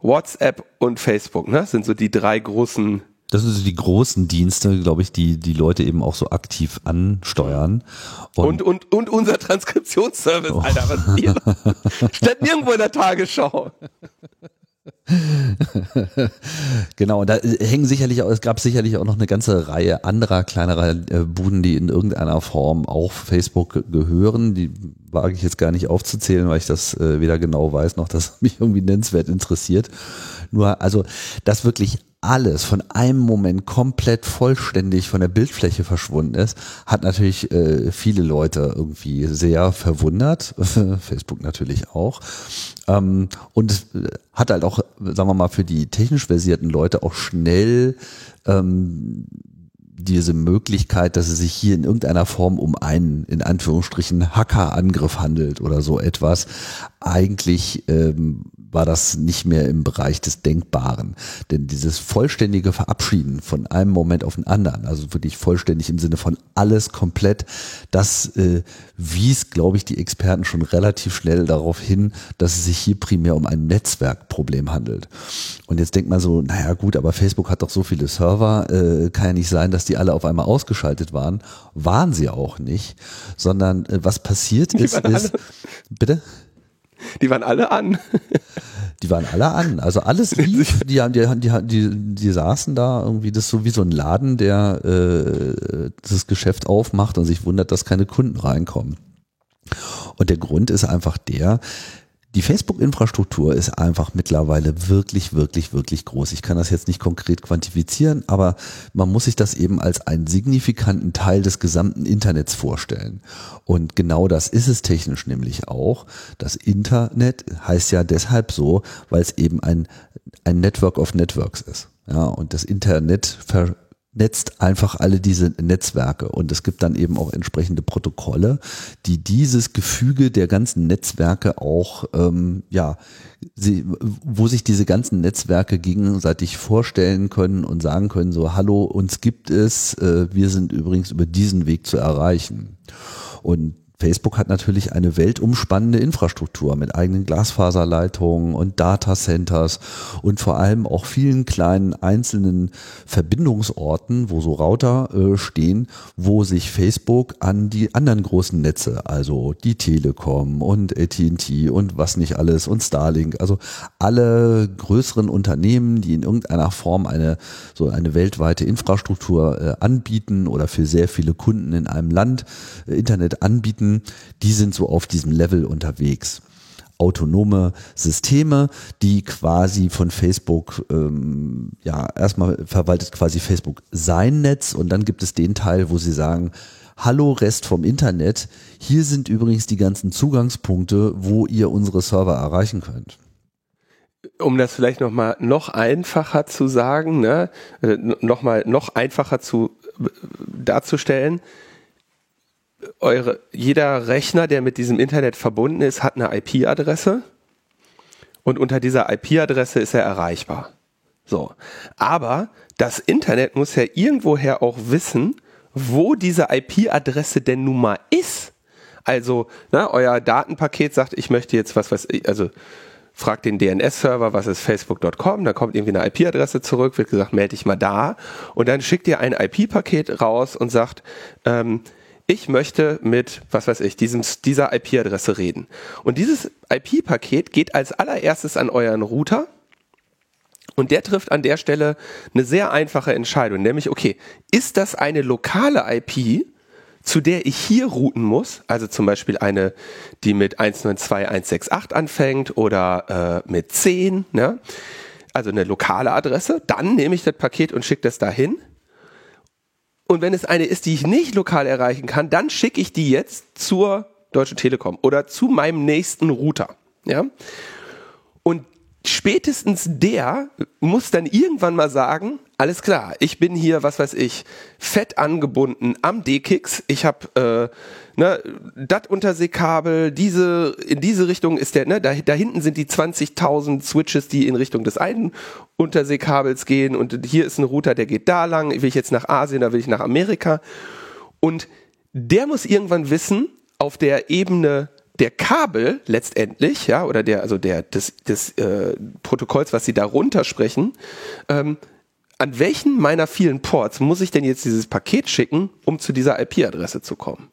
S2: WhatsApp und Facebook, ne? Sind so die drei großen
S1: das sind so die großen Dienste, glaube ich, die die Leute eben auch so aktiv ansteuern.
S2: Und, und, und, und unser Transkriptionsservice, oh. Alter, was hier steht nirgendwo in der Tagesschau.
S1: genau, und da hängen sicherlich auch, es gab sicherlich auch noch eine ganze Reihe anderer kleinerer äh, Buden, die in irgendeiner Form auch Facebook gehören. Die wage ich jetzt gar nicht aufzuzählen, weil ich das äh, weder genau weiß, noch das mich irgendwie nennenswert interessiert. Nur, also, dass wirklich alles von einem Moment komplett vollständig von der Bildfläche verschwunden ist, hat natürlich äh, viele Leute irgendwie sehr verwundert. Facebook natürlich auch. Ähm, und äh, hat halt auch, sagen wir mal, für die technisch versierten Leute auch schnell ähm, diese Möglichkeit, dass es sich hier in irgendeiner Form um einen, in Anführungsstrichen, Hackerangriff handelt oder so etwas, eigentlich ähm, war das nicht mehr im Bereich des Denkbaren. Denn dieses vollständige Verabschieden von einem Moment auf den anderen, also wirklich vollständig im Sinne von alles komplett, das äh, wies, glaube ich, die Experten schon relativ schnell darauf hin, dass es sich hier primär um ein Netzwerkproblem handelt. Und jetzt denkt man so, naja gut, aber Facebook hat doch so viele Server, äh, kann ja nicht sein, dass die alle auf einmal ausgeschaltet waren. Waren sie auch nicht, sondern äh, was passiert ist, ist, bitte?
S2: Die waren alle an.
S1: Die waren alle an. Also alles lief. Die, die, die, die, die saßen da irgendwie, das ist so wie so ein Laden, der äh, das Geschäft aufmacht und sich wundert, dass keine Kunden reinkommen. Und der Grund ist einfach der, die Facebook-Infrastruktur ist einfach mittlerweile wirklich, wirklich, wirklich groß. Ich kann das jetzt nicht konkret quantifizieren, aber man muss sich das eben als einen signifikanten Teil des gesamten Internets vorstellen. Und genau das ist es technisch nämlich auch. Das Internet heißt ja deshalb so, weil es eben ein, ein Network of Networks ist. Ja, und das Internet ver netzt einfach alle diese Netzwerke und es gibt dann eben auch entsprechende Protokolle, die dieses Gefüge der ganzen Netzwerke auch, ähm, ja, sie, wo sich diese ganzen Netzwerke gegenseitig vorstellen können und sagen können, so, hallo, uns gibt es, äh, wir sind übrigens über diesen Weg zu erreichen. Und Facebook hat natürlich eine weltumspannende Infrastruktur mit eigenen Glasfaserleitungen und Datacenters und vor allem auch vielen kleinen einzelnen Verbindungsorten, wo so Router äh, stehen, wo sich Facebook an die anderen großen Netze, also die Telekom und AT&T und was nicht alles und Starlink, also alle größeren Unternehmen, die in irgendeiner Form eine so eine weltweite Infrastruktur äh, anbieten oder für sehr viele Kunden in einem Land äh, Internet anbieten, die sind so auf diesem Level unterwegs autonome Systeme, die quasi von Facebook, ähm, ja, erstmal verwaltet quasi Facebook sein Netz und dann gibt es den Teil, wo sie sagen, Hallo Rest vom Internet, hier sind übrigens die ganzen Zugangspunkte, wo ihr unsere Server erreichen könnt.
S2: um das vielleicht noch mal noch einfacher zu sagen, ne, äh, noch mal noch einfacher zu äh, darzustellen, eure, jeder Rechner, der mit diesem Internet verbunden ist, hat eine IP-Adresse und unter dieser IP-Adresse ist er erreichbar. So. Aber das Internet muss ja irgendwoher auch wissen, wo diese IP-Adresse denn nun mal ist. Also, na, euer Datenpaket sagt, ich möchte jetzt was, was, also, fragt den DNS-Server, was ist facebook.com, da kommt irgendwie eine IP-Adresse zurück, wird gesagt, melde dich mal da und dann schickt ihr ein IP-Paket raus und sagt, ähm, ich möchte mit, was weiß ich, diesem, dieser IP-Adresse reden. Und dieses IP-Paket geht als allererstes an euren Router und der trifft an der Stelle eine sehr einfache Entscheidung, nämlich, okay, ist das eine lokale IP, zu der ich hier routen muss, also zum Beispiel eine, die mit 192.168 anfängt oder äh, mit 10, ne? also eine lokale Adresse, dann nehme ich das Paket und schicke das dahin. Und wenn es eine ist, die ich nicht lokal erreichen kann, dann schicke ich die jetzt zur Deutschen Telekom oder zu meinem nächsten Router. Ja? Spätestens der muss dann irgendwann mal sagen, alles klar, ich bin hier, was weiß ich, fett angebunden am D-Kicks. Ich habe äh, ne, das Unterseekabel, diese, in diese Richtung ist der, ne, da, da hinten sind die 20.000 Switches, die in Richtung des einen Unterseekabels gehen und hier ist ein Router, der geht da lang, will ich jetzt nach Asien, da will ich nach Amerika. Und der muss irgendwann wissen, auf der Ebene der Kabel letztendlich, ja, oder der, also der, des, des äh, Protokolls, was sie darunter sprechen, ähm, an welchen meiner vielen Ports muss ich denn jetzt dieses Paket schicken, um zu dieser IP-Adresse zu kommen?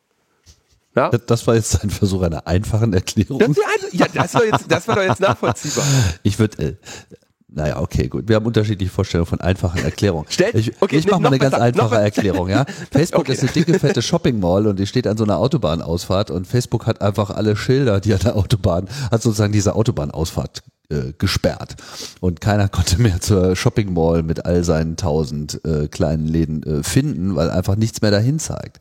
S1: Ja? Das war jetzt ein Versuch einer einfachen Erklärung. Das,
S2: ja, das war, jetzt, das war doch jetzt nachvollziehbar.
S1: Ich würde, äh, naja, okay, gut. Wir haben unterschiedliche Vorstellungen von einfachen Erklärungen.
S2: Stell,
S1: ich
S2: okay,
S1: ich mache mal eine ganz einfache Erklärung. Ja? Facebook okay. ist eine dicke, fette Shopping Mall und die steht an so einer Autobahnausfahrt und Facebook hat einfach alle Schilder, die an der Autobahn, hat sozusagen diese Autobahnausfahrt äh, gesperrt. Und keiner konnte mehr zur Shopping Mall mit all seinen tausend äh, kleinen Läden äh, finden, weil einfach nichts mehr dahin zeigt.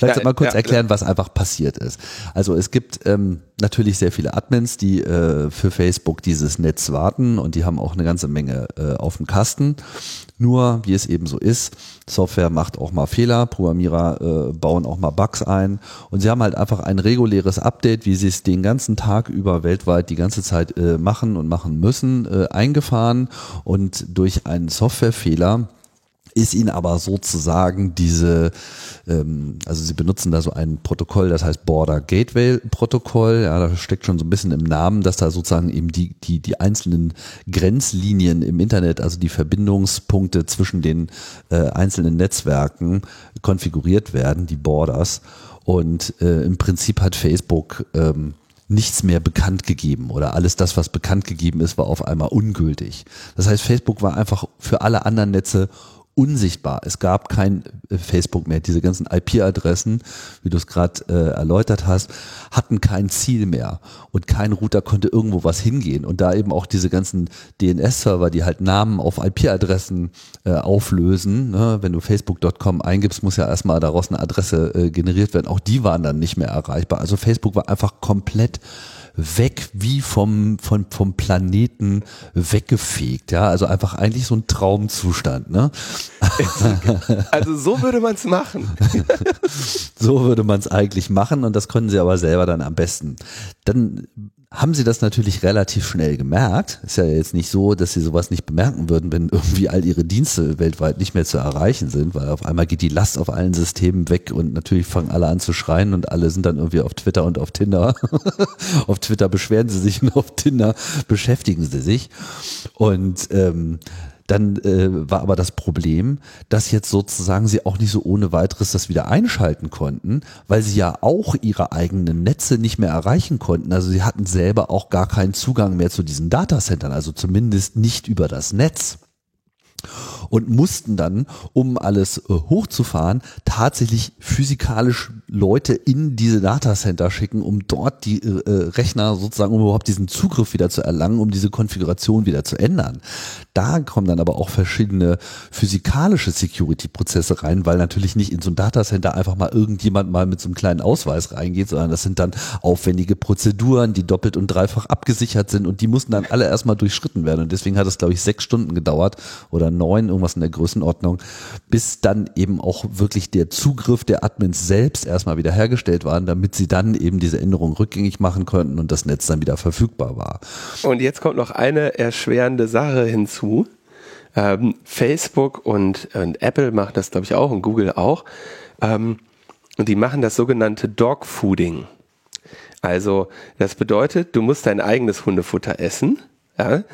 S1: Vielleicht ja, mal kurz ja, erklären, was einfach passiert ist. Also es gibt ähm, natürlich sehr viele Admins, die äh, für Facebook dieses Netz warten und die haben auch eine ganze Menge äh, auf dem Kasten. Nur, wie es eben so ist, Software macht auch mal Fehler, Programmierer äh, bauen auch mal Bugs ein und sie haben halt einfach ein reguläres Update, wie sie es den ganzen Tag über weltweit die ganze Zeit äh, machen und machen müssen, äh, eingefahren und durch einen Softwarefehler ist ihnen aber sozusagen diese, ähm, also sie benutzen da so ein Protokoll, das heißt Border Gateway Protokoll, ja, da steckt schon so ein bisschen im Namen, dass da sozusagen eben die, die, die einzelnen Grenzlinien im Internet, also die Verbindungspunkte zwischen den äh, einzelnen Netzwerken konfiguriert werden, die Borders. Und äh, im Prinzip hat Facebook ähm, nichts mehr bekannt gegeben oder alles das, was bekannt gegeben ist, war auf einmal ungültig. Das heißt, Facebook war einfach für alle anderen Netze unsichtbar. Es gab kein äh, Facebook mehr. Diese ganzen IP-Adressen, wie du es gerade äh, erläutert hast, hatten kein Ziel mehr und kein Router konnte irgendwo was hingehen. Und da eben auch diese ganzen DNS-Server, die halt Namen auf IP-Adressen äh, auflösen, ne? wenn du facebook.com eingibst, muss ja erstmal daraus eine Adresse äh, generiert werden. Auch die waren dann nicht mehr erreichbar. Also Facebook war einfach komplett weg wie vom, vom, vom Planeten weggefegt. Ja, also einfach eigentlich so ein Traumzustand. Ne?
S2: Also so würde man es machen.
S1: so würde man es eigentlich machen und das können sie aber selber dann am besten. Dann haben sie das natürlich relativ schnell gemerkt. Ist ja jetzt nicht so, dass sie sowas nicht bemerken würden, wenn irgendwie all ihre Dienste weltweit nicht mehr zu erreichen sind, weil auf einmal geht die Last auf allen Systemen weg und natürlich fangen alle an zu schreien und alle sind dann irgendwie auf Twitter und auf Tinder. auf Twitter beschweren sie sich und auf Tinder beschäftigen sie sich. Und ähm, dann äh, war aber das Problem, dass jetzt sozusagen sie auch nicht so ohne weiteres das wieder einschalten konnten, weil sie ja auch ihre eigenen Netze nicht mehr erreichen konnten. Also sie hatten selber auch gar keinen Zugang mehr zu diesen Datacentern, also zumindest nicht über das Netz. Und mussten dann, um alles äh, hochzufahren, tatsächlich physikalisch Leute in diese Datacenter schicken, um dort die äh, äh, Rechner sozusagen, um überhaupt diesen Zugriff wieder zu erlangen, um diese Konfiguration wieder zu ändern. Da kommen dann aber auch verschiedene physikalische Security-Prozesse rein, weil natürlich nicht in so ein Datacenter einfach mal irgendjemand mal mit so einem kleinen Ausweis reingeht, sondern das sind dann aufwendige Prozeduren, die doppelt und dreifach abgesichert sind und die mussten dann alle erstmal durchschritten werden. Und deswegen hat es, glaube ich, sechs Stunden gedauert oder neun, irgendwas in der Größenordnung, bis dann eben auch wirklich der Zugriff der Admins selbst erstmal wieder hergestellt waren, damit sie dann eben diese Änderungen rückgängig machen konnten und das Netz dann wieder verfügbar war.
S2: Und jetzt kommt noch eine erschwerende Sache hinzu. Ähm, Facebook und, und, Apple machen das, glaube ich, auch und Google auch. Ähm, und die machen das sogenannte Dogfooding. Also das bedeutet, du musst dein eigenes Hundefutter essen. Ja?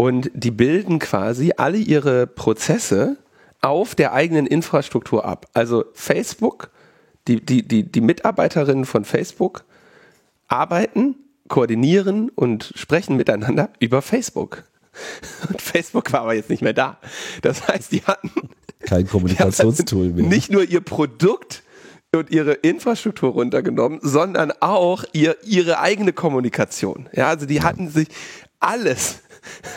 S2: Und die bilden quasi alle ihre Prozesse auf der eigenen Infrastruktur ab. Also Facebook, die, die, die, die Mitarbeiterinnen von Facebook arbeiten, koordinieren und sprechen miteinander über Facebook. Und Facebook war aber jetzt nicht mehr da. Das heißt, die hatten
S1: kein Kommunikationstool mehr.
S2: Nicht nur ihr Produkt und ihre Infrastruktur runtergenommen, sondern auch ihr, ihre eigene Kommunikation. Ja, also die hatten sich alles,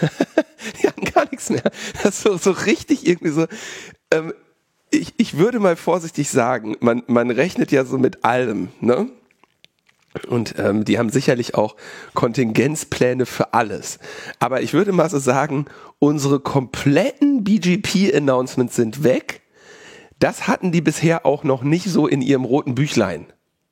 S2: die hatten gar nichts mehr. Das ist so, so richtig irgendwie so, ähm, ich, ich würde mal vorsichtig sagen, man, man rechnet ja so mit allem, ne? Und ähm, die haben sicherlich auch Kontingenzpläne für alles. Aber ich würde mal so sagen, unsere kompletten BGP-Announcements sind weg. Das hatten die bisher auch noch nicht so in ihrem roten Büchlein.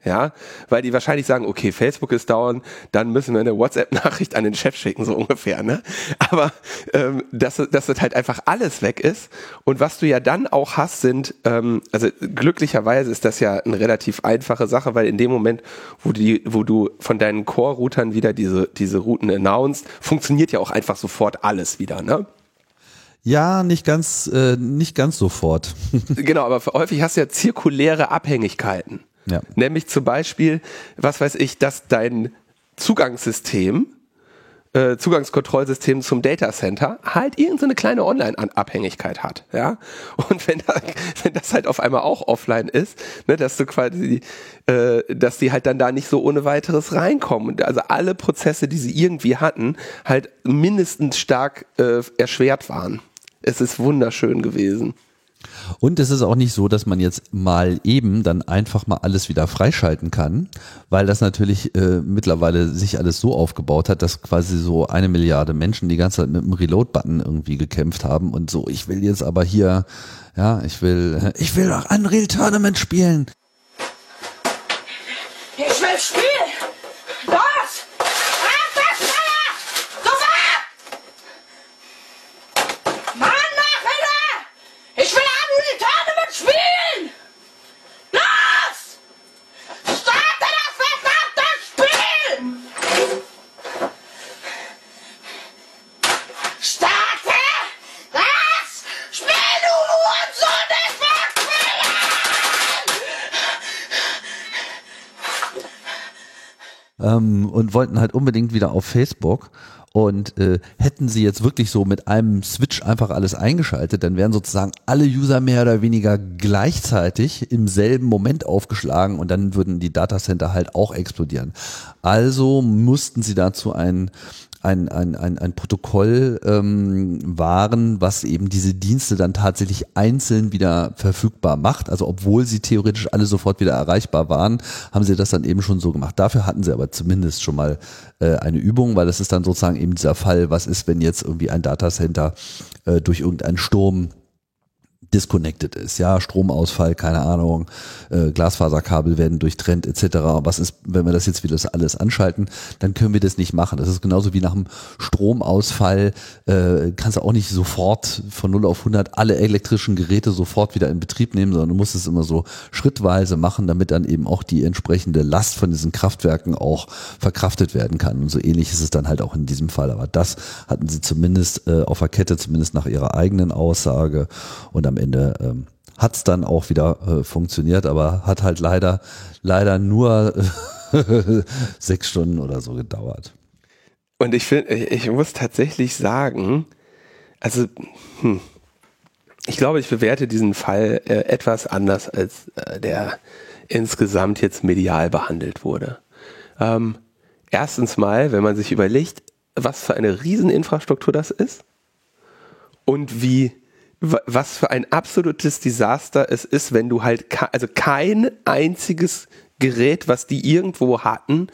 S2: Ja, weil die wahrscheinlich sagen, okay, Facebook ist down, dann müssen wir eine WhatsApp-Nachricht an den Chef schicken, so ungefähr. Ne? Aber ähm, dass, dass das halt einfach alles weg ist. Und was du ja dann auch hast, sind, ähm, also glücklicherweise ist das ja eine relativ einfache Sache, weil in dem Moment, wo, die, wo du von deinen Core-Routern wieder diese, diese Routen announced, funktioniert ja auch einfach sofort alles wieder. Ne?
S1: Ja, nicht ganz, äh, nicht ganz sofort.
S2: genau, aber häufig hast du ja zirkuläre Abhängigkeiten. Ja. Nämlich zum Beispiel, was weiß ich, dass dein Zugangssystem, äh, Zugangskontrollsystem zum Datacenter halt irgendeine kleine Online-Abhängigkeit hat, ja. Und wenn, da, wenn das halt auf einmal auch offline ist, ne, dass du quasi, äh, dass die halt dann da nicht so ohne weiteres reinkommen. Also alle Prozesse, die sie irgendwie hatten, halt mindestens stark äh, erschwert waren. Es ist wunderschön gewesen.
S1: Und es ist auch nicht so, dass man jetzt mal eben dann einfach mal alles wieder freischalten kann, weil das natürlich äh, mittlerweile sich alles so aufgebaut hat, dass quasi so eine Milliarde Menschen die ganze Zeit mit dem Reload-Button irgendwie gekämpft haben und so, ich will jetzt aber hier, ja, ich will, ich will auch Unreal Tournament spielen.
S3: Ich will spielen!
S1: Und wollten halt unbedingt wieder auf Facebook. Und äh, hätten sie jetzt wirklich so mit einem Switch einfach alles eingeschaltet, dann wären sozusagen alle User mehr oder weniger gleichzeitig im selben Moment aufgeschlagen und dann würden die Datacenter halt auch explodieren. Also mussten sie dazu ein ein, ein, ein, ein Protokoll ähm, waren, was eben diese Dienste dann tatsächlich einzeln wieder verfügbar macht. Also obwohl sie theoretisch alle sofort wieder erreichbar waren, haben sie das dann eben schon so gemacht. Dafür hatten sie aber zumindest schon mal äh, eine Übung, weil das ist dann sozusagen eben dieser Fall, was ist, wenn jetzt irgendwie ein Datacenter äh, durch irgendeinen Sturm disconnected ist, ja, Stromausfall, keine Ahnung, äh, Glasfaserkabel werden durchtrennt etc. Was ist, wenn wir das jetzt wieder alles anschalten, dann können wir das nicht machen. Das ist genauso wie nach einem Stromausfall, äh, kannst du auch nicht sofort von 0 auf 100 alle elektrischen Geräte sofort wieder in Betrieb nehmen, sondern du musst es immer so schrittweise machen, damit dann eben auch die entsprechende Last von diesen Kraftwerken auch verkraftet werden kann. Und so ähnlich ist es dann halt auch in diesem Fall. Aber das hatten sie zumindest äh, auf der Kette, zumindest nach ihrer eigenen Aussage und am Ende ähm, hat es dann auch wieder äh, funktioniert, aber hat halt leider, leider nur sechs Stunden oder so gedauert.
S2: Und ich finde, ich muss tatsächlich sagen, also, hm, ich glaube, ich bewerte diesen Fall äh, etwas anders, als äh, der insgesamt jetzt medial behandelt wurde. Ähm, erstens mal, wenn man sich überlegt, was für eine Rieseninfrastruktur das ist und wie was für ein absolutes Desaster es ist, wenn du halt, also kein einziges Gerät, was die irgendwo hatten,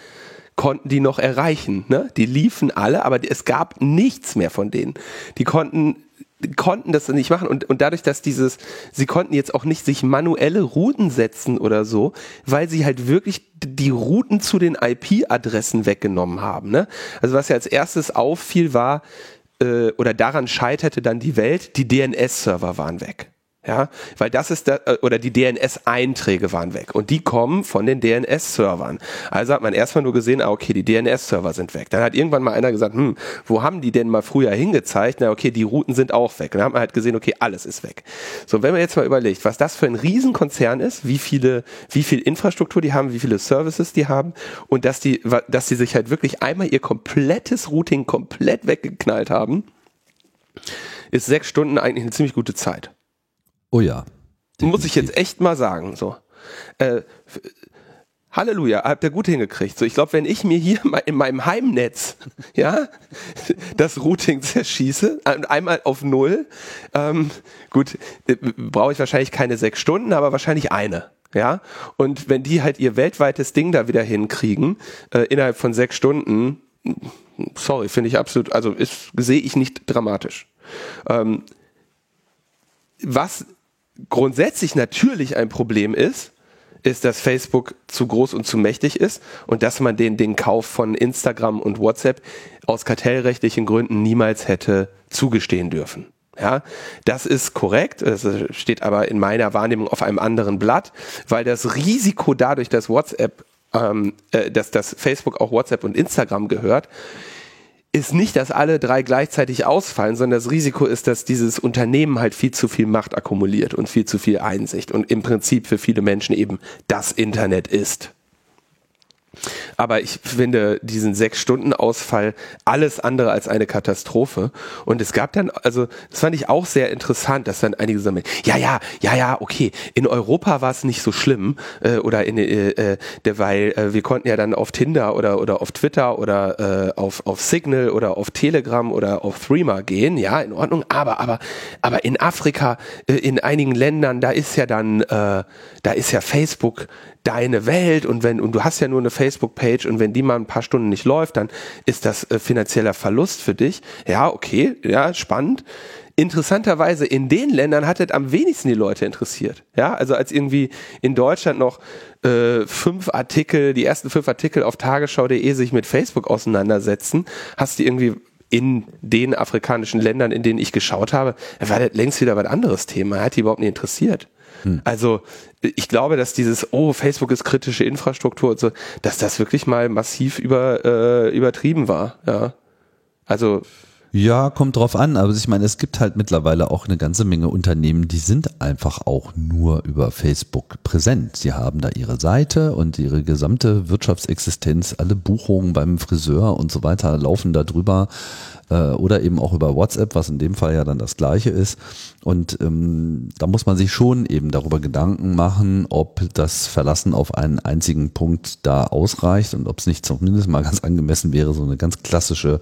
S2: konnten die noch erreichen. Ne? Die liefen alle, aber es gab nichts mehr von denen. Die konnten konnten das nicht machen und, und dadurch, dass dieses, sie konnten jetzt auch nicht sich manuelle Routen setzen oder so, weil sie halt wirklich die Routen zu den IP-Adressen weggenommen haben. Ne? Also was ja als erstes auffiel war, äh, oder daran scheiterte dann die Welt, die DNS-Server waren weg. Ja, weil das ist da, äh, oder die DNS-Einträge waren weg und die kommen von den DNS-Servern. Also hat man erstmal nur gesehen, ah, okay, die DNS-Server sind weg. Dann hat irgendwann mal einer gesagt, hm, wo haben die denn mal früher hingezeigt? Na, okay, die Routen sind auch weg. Und dann hat man halt gesehen, okay, alles ist weg. So, wenn man jetzt mal überlegt, was das für ein Riesenkonzern ist, wie viele, wie viel Infrastruktur die haben, wie viele Services die haben und dass die, dass die sich halt wirklich einmal ihr komplettes Routing komplett weggeknallt haben, ist sechs Stunden eigentlich eine ziemlich gute Zeit.
S1: Oh ja.
S2: Definitiv. Muss ich jetzt echt mal sagen. So. Äh, Halleluja, habt ihr gut hingekriegt. So, ich glaube, wenn ich mir hier in meinem Heimnetz, ja, das Routing zerschieße, einmal auf null, ähm, gut, äh, brauche ich wahrscheinlich keine sechs Stunden, aber wahrscheinlich eine. Ja, und wenn die halt ihr weltweites Ding da wieder hinkriegen, äh, innerhalb von sechs Stunden, sorry, finde ich absolut, also sehe ich nicht dramatisch. Ähm, was grundsätzlich natürlich ein Problem ist, ist, dass Facebook zu groß und zu mächtig ist und dass man den, den Kauf von Instagram und WhatsApp aus kartellrechtlichen Gründen niemals hätte zugestehen dürfen. Ja, das ist korrekt. Das steht aber in meiner Wahrnehmung auf einem anderen Blatt, weil das Risiko dadurch, dass WhatsApp, ähm, äh, dass, dass Facebook auch WhatsApp und Instagram gehört, ist nicht, dass alle drei gleichzeitig ausfallen, sondern das Risiko ist, dass dieses Unternehmen halt viel zu viel Macht akkumuliert und viel zu viel Einsicht und im Prinzip für viele Menschen eben das Internet ist. Aber ich finde diesen sechs Stunden Ausfall alles andere als eine Katastrophe. Und es gab dann, also das fand ich auch sehr interessant, dass dann einige sagen, ja, ja, ja, ja, okay, in Europa war es nicht so schlimm äh, oder in, äh, äh, weil äh, wir konnten ja dann auf Tinder oder oder auf Twitter oder äh, auf auf Signal oder auf Telegram oder auf Threema gehen, ja, in Ordnung. Aber aber aber in Afrika, äh, in einigen Ländern, da ist ja dann, äh, da ist ja Facebook deine Welt und wenn und du hast ja nur eine Facebook-Page und wenn die mal ein paar Stunden nicht läuft, dann ist das äh, finanzieller Verlust für dich. Ja, okay, ja, spannend. Interessanterweise in den Ländern hat es am wenigsten die Leute interessiert. Ja, also als irgendwie in Deutschland noch äh, fünf Artikel, die ersten fünf Artikel auf tagesschau.de sich mit Facebook auseinandersetzen, hast du irgendwie in den afrikanischen Ländern, in denen ich geschaut habe, war das längst wieder was anderes Thema. Hat die überhaupt nicht interessiert. Hm. Also ich glaube, dass dieses, oh, Facebook ist kritische Infrastruktur und so, dass das wirklich mal massiv über, äh, übertrieben war. Ja. Also
S1: ja, kommt drauf an, aber ich meine, es gibt halt mittlerweile auch eine ganze Menge Unternehmen, die sind einfach auch nur über Facebook präsent. Sie haben da ihre Seite und ihre gesamte Wirtschaftsexistenz, alle Buchungen beim Friseur und so weiter laufen da drüber äh, oder eben auch über WhatsApp, was in dem Fall ja dann das gleiche ist. Und ähm, da muss man sich schon eben darüber Gedanken machen, ob das Verlassen auf einen einzigen Punkt da ausreicht und ob es nicht zumindest mal ganz angemessen wäre, so eine ganz klassische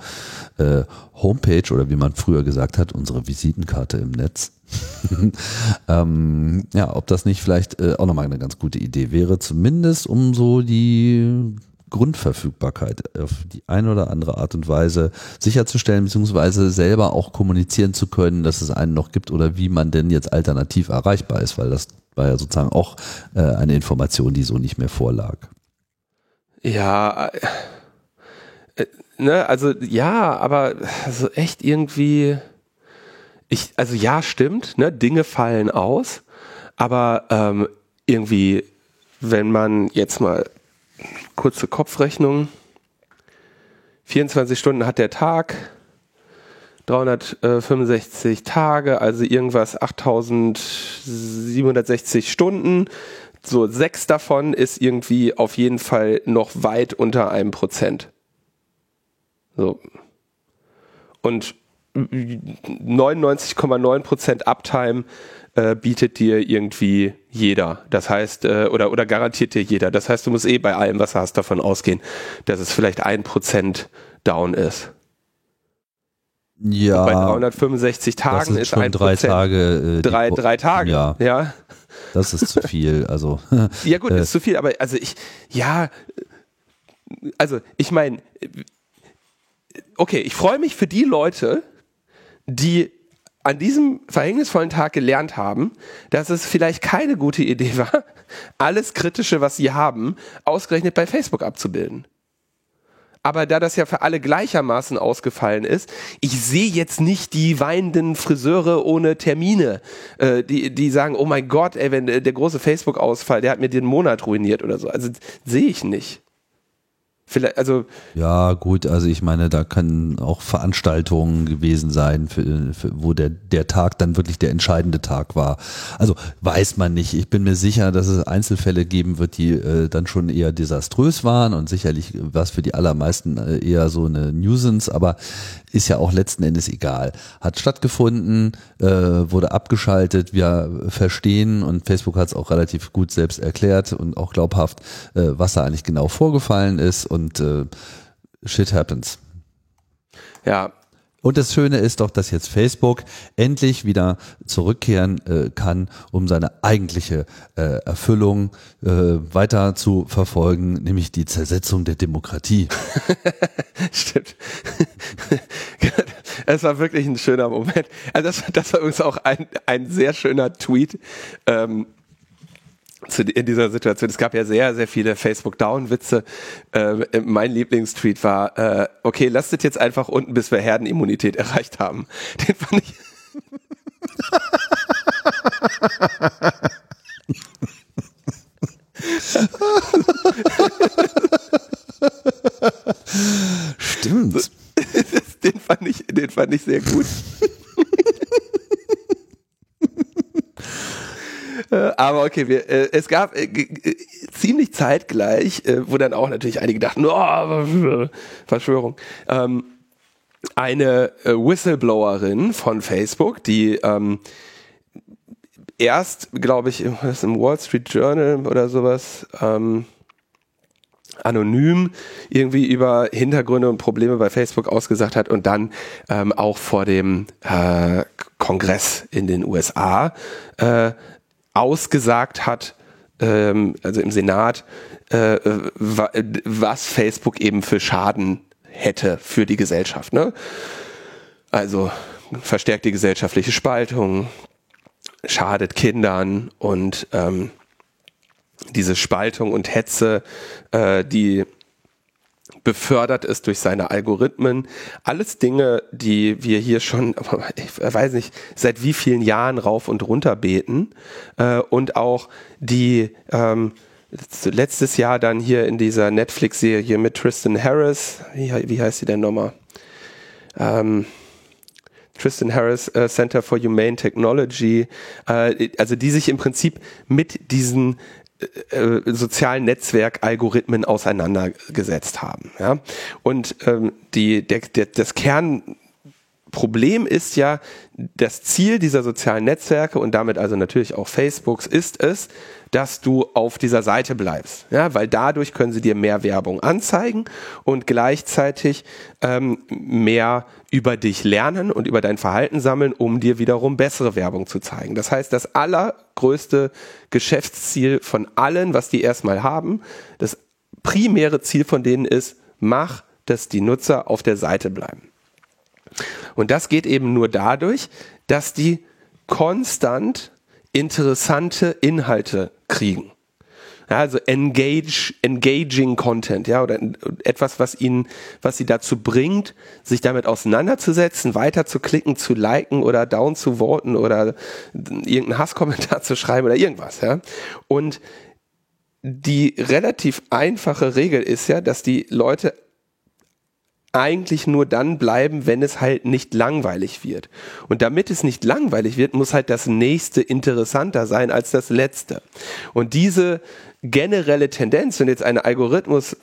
S1: äh, Homepage oder wie man früher gesagt hat, unsere Visitenkarte im Netz. ähm, ja, ob das nicht vielleicht äh, auch nochmal eine ganz gute Idee wäre, zumindest um so die Grundverfügbarkeit auf die eine oder andere Art und Weise sicherzustellen, beziehungsweise selber auch kommunizieren zu können, dass es einen noch gibt oder wie man denn jetzt alternativ erreichbar ist, weil das war ja sozusagen auch äh, eine Information, die so nicht mehr vorlag.
S2: Ja, äh, äh ne, also ja, aber also echt irgendwie, ich, also ja, stimmt, ne, Dinge fallen aus, aber ähm, irgendwie, wenn man jetzt mal kurze Kopfrechnung. 24 Stunden hat der Tag, 365 Tage, also irgendwas 8760 Stunden. So sechs davon ist irgendwie auf jeden Fall noch weit unter einem Prozent. So. Und 99,9% Uptime äh, bietet dir irgendwie jeder. Das heißt, äh, oder, oder garantiert dir jeder. Das heißt, du musst eh bei allem, was du hast, davon ausgehen, dass es vielleicht ein Prozent down ist.
S1: Ja.
S2: Und bei 365 Tagen ist, ein
S1: drei
S2: Prozent.
S1: Tage. Äh,
S2: drei, drei Tage.
S1: Ja,
S2: ja.
S1: das ist zu viel. Also
S2: Ja gut,
S1: Äh.
S2: ist zu viel, aber also ich, ja, also ich meine, okay, ich freue mich für die Leute, die an diesem verhängnisvollen Tag gelernt haben, dass es vielleicht keine gute Idee war, alles Kritische, was sie haben, ausgerechnet bei Facebook abzubilden. Aber da das ja für alle gleichermaßen ausgefallen ist, ich sehe jetzt nicht die weinenden Friseure ohne Termine, äh, die, die sagen, oh mein Gott, ey, wenn äh, der große Facebook-Ausfall, der hat mir den Monat ruiniert oder so. Also sehe ich nicht. Vielleicht, also
S1: Ja, gut, also ich meine, da können auch Veranstaltungen gewesen sein, für, für, wo der, der Tag dann wirklich der entscheidende Tag war. Also weiß man nicht. Ich bin mir sicher, dass es Einzelfälle geben wird, die äh, dann schon eher desaströs waren und sicherlich war es für die allermeisten äh, eher so eine Nuisance, aber ist ja auch letzten Endes egal. Hat stattgefunden, äh, wurde abgeschaltet, wir verstehen und Facebook hat es auch relativ gut selbst erklärt und auch glaubhaft, äh, was da eigentlich genau vorgefallen ist und äh, shit happens.
S2: ja,
S1: Und das Schöne ist doch, dass jetzt Facebook endlich wieder zurückkehren äh, kann, um seine eigentliche äh, Erfüllung äh, weiter zu verfolgen, nämlich die Zersetzung der Demokratie.
S2: Stimmt. Es war wirklich ein schöner Moment. Also das, das war übrigens auch ein, ein sehr schöner Tweet ähm, zu, in dieser Situation. Es gab ja sehr, sehr viele Facebook-Down-Witze. Ähm, mein Lieblingstweet war, äh, okay, lasst es jetzt einfach unten, bis wir Herdenimmunität erreicht haben. Den fand ich...
S1: Stimmt.
S2: Den fand ich, den fand ich sehr gut. Äh, Aber okay, wir, äh, es gab äh, g- ziemlich zeitgleich, äh, wo dann auch natürlich einige dachten, oh, Verschwörung, ähm, eine äh, Whistleblowerin von Facebook, die ähm, erst, glaube ich, im, was, im Wall Street Journal oder sowas, ähm, anonym irgendwie über Hintergründe und Probleme bei Facebook ausgesagt hat und dann ähm, auch vor dem äh, Kongress in den USA äh, ausgesagt hat, ähm, also im Senat, äh, wa was Facebook eben für Schaden hätte für die Gesellschaft. Ne? Also verstärkt die gesellschaftliche Spaltung, schadet Kindern und ähm, diese Spaltung und Hetze, äh, die befördert ist durch seine Algorithmen. Alles Dinge, die wir hier schon, ich weiß nicht, seit wie vielen Jahren rauf und runter beten. Äh, und auch die ähm, letztes Jahr dann hier in dieser Netflix-Serie mit Tristan Harris, wie, wie heißt sie denn nochmal? Ähm, Tristan Harris äh, Center for Humane Technology, äh, also die sich im Prinzip mit diesen äh, sozialen Netzwerk-Algorithmen auseinandergesetzt haben. Ja? Und ähm, die, der, der, das Kernproblem ist ja, das Ziel dieser sozialen Netzwerke und damit also natürlich auch Facebooks ist es, dass du auf dieser Seite bleibst. Ja, weil dadurch können sie dir mehr Werbung anzeigen und gleichzeitig ähm, mehr über dich lernen und über dein Verhalten sammeln, um dir wiederum bessere Werbung zu zeigen. Das heißt, das allergrößte Geschäftsziel von allen, was die erstmal haben, das primäre Ziel von denen ist, mach, dass die Nutzer auf der Seite bleiben. Und das geht eben nur dadurch, dass die konstant interessante Inhalte kriegen. Ja, also engage, engaging Content, ja, oder etwas, was ihnen, was sie dazu bringt, sich damit auseinanderzusetzen, weiter zu klicken, zu liken oder down zu voten oder irgendeinen Hasskommentar zu schreiben oder irgendwas, ja. Und die relativ einfache Regel ist ja, dass die Leute eigentlich nur dann bleiben, wenn es halt nicht langweilig wird. Und damit es nicht langweilig wird, muss halt das nächste interessanter sein als das letzte. Und diese generelle Tendenz, wenn jetzt ein Algorithmus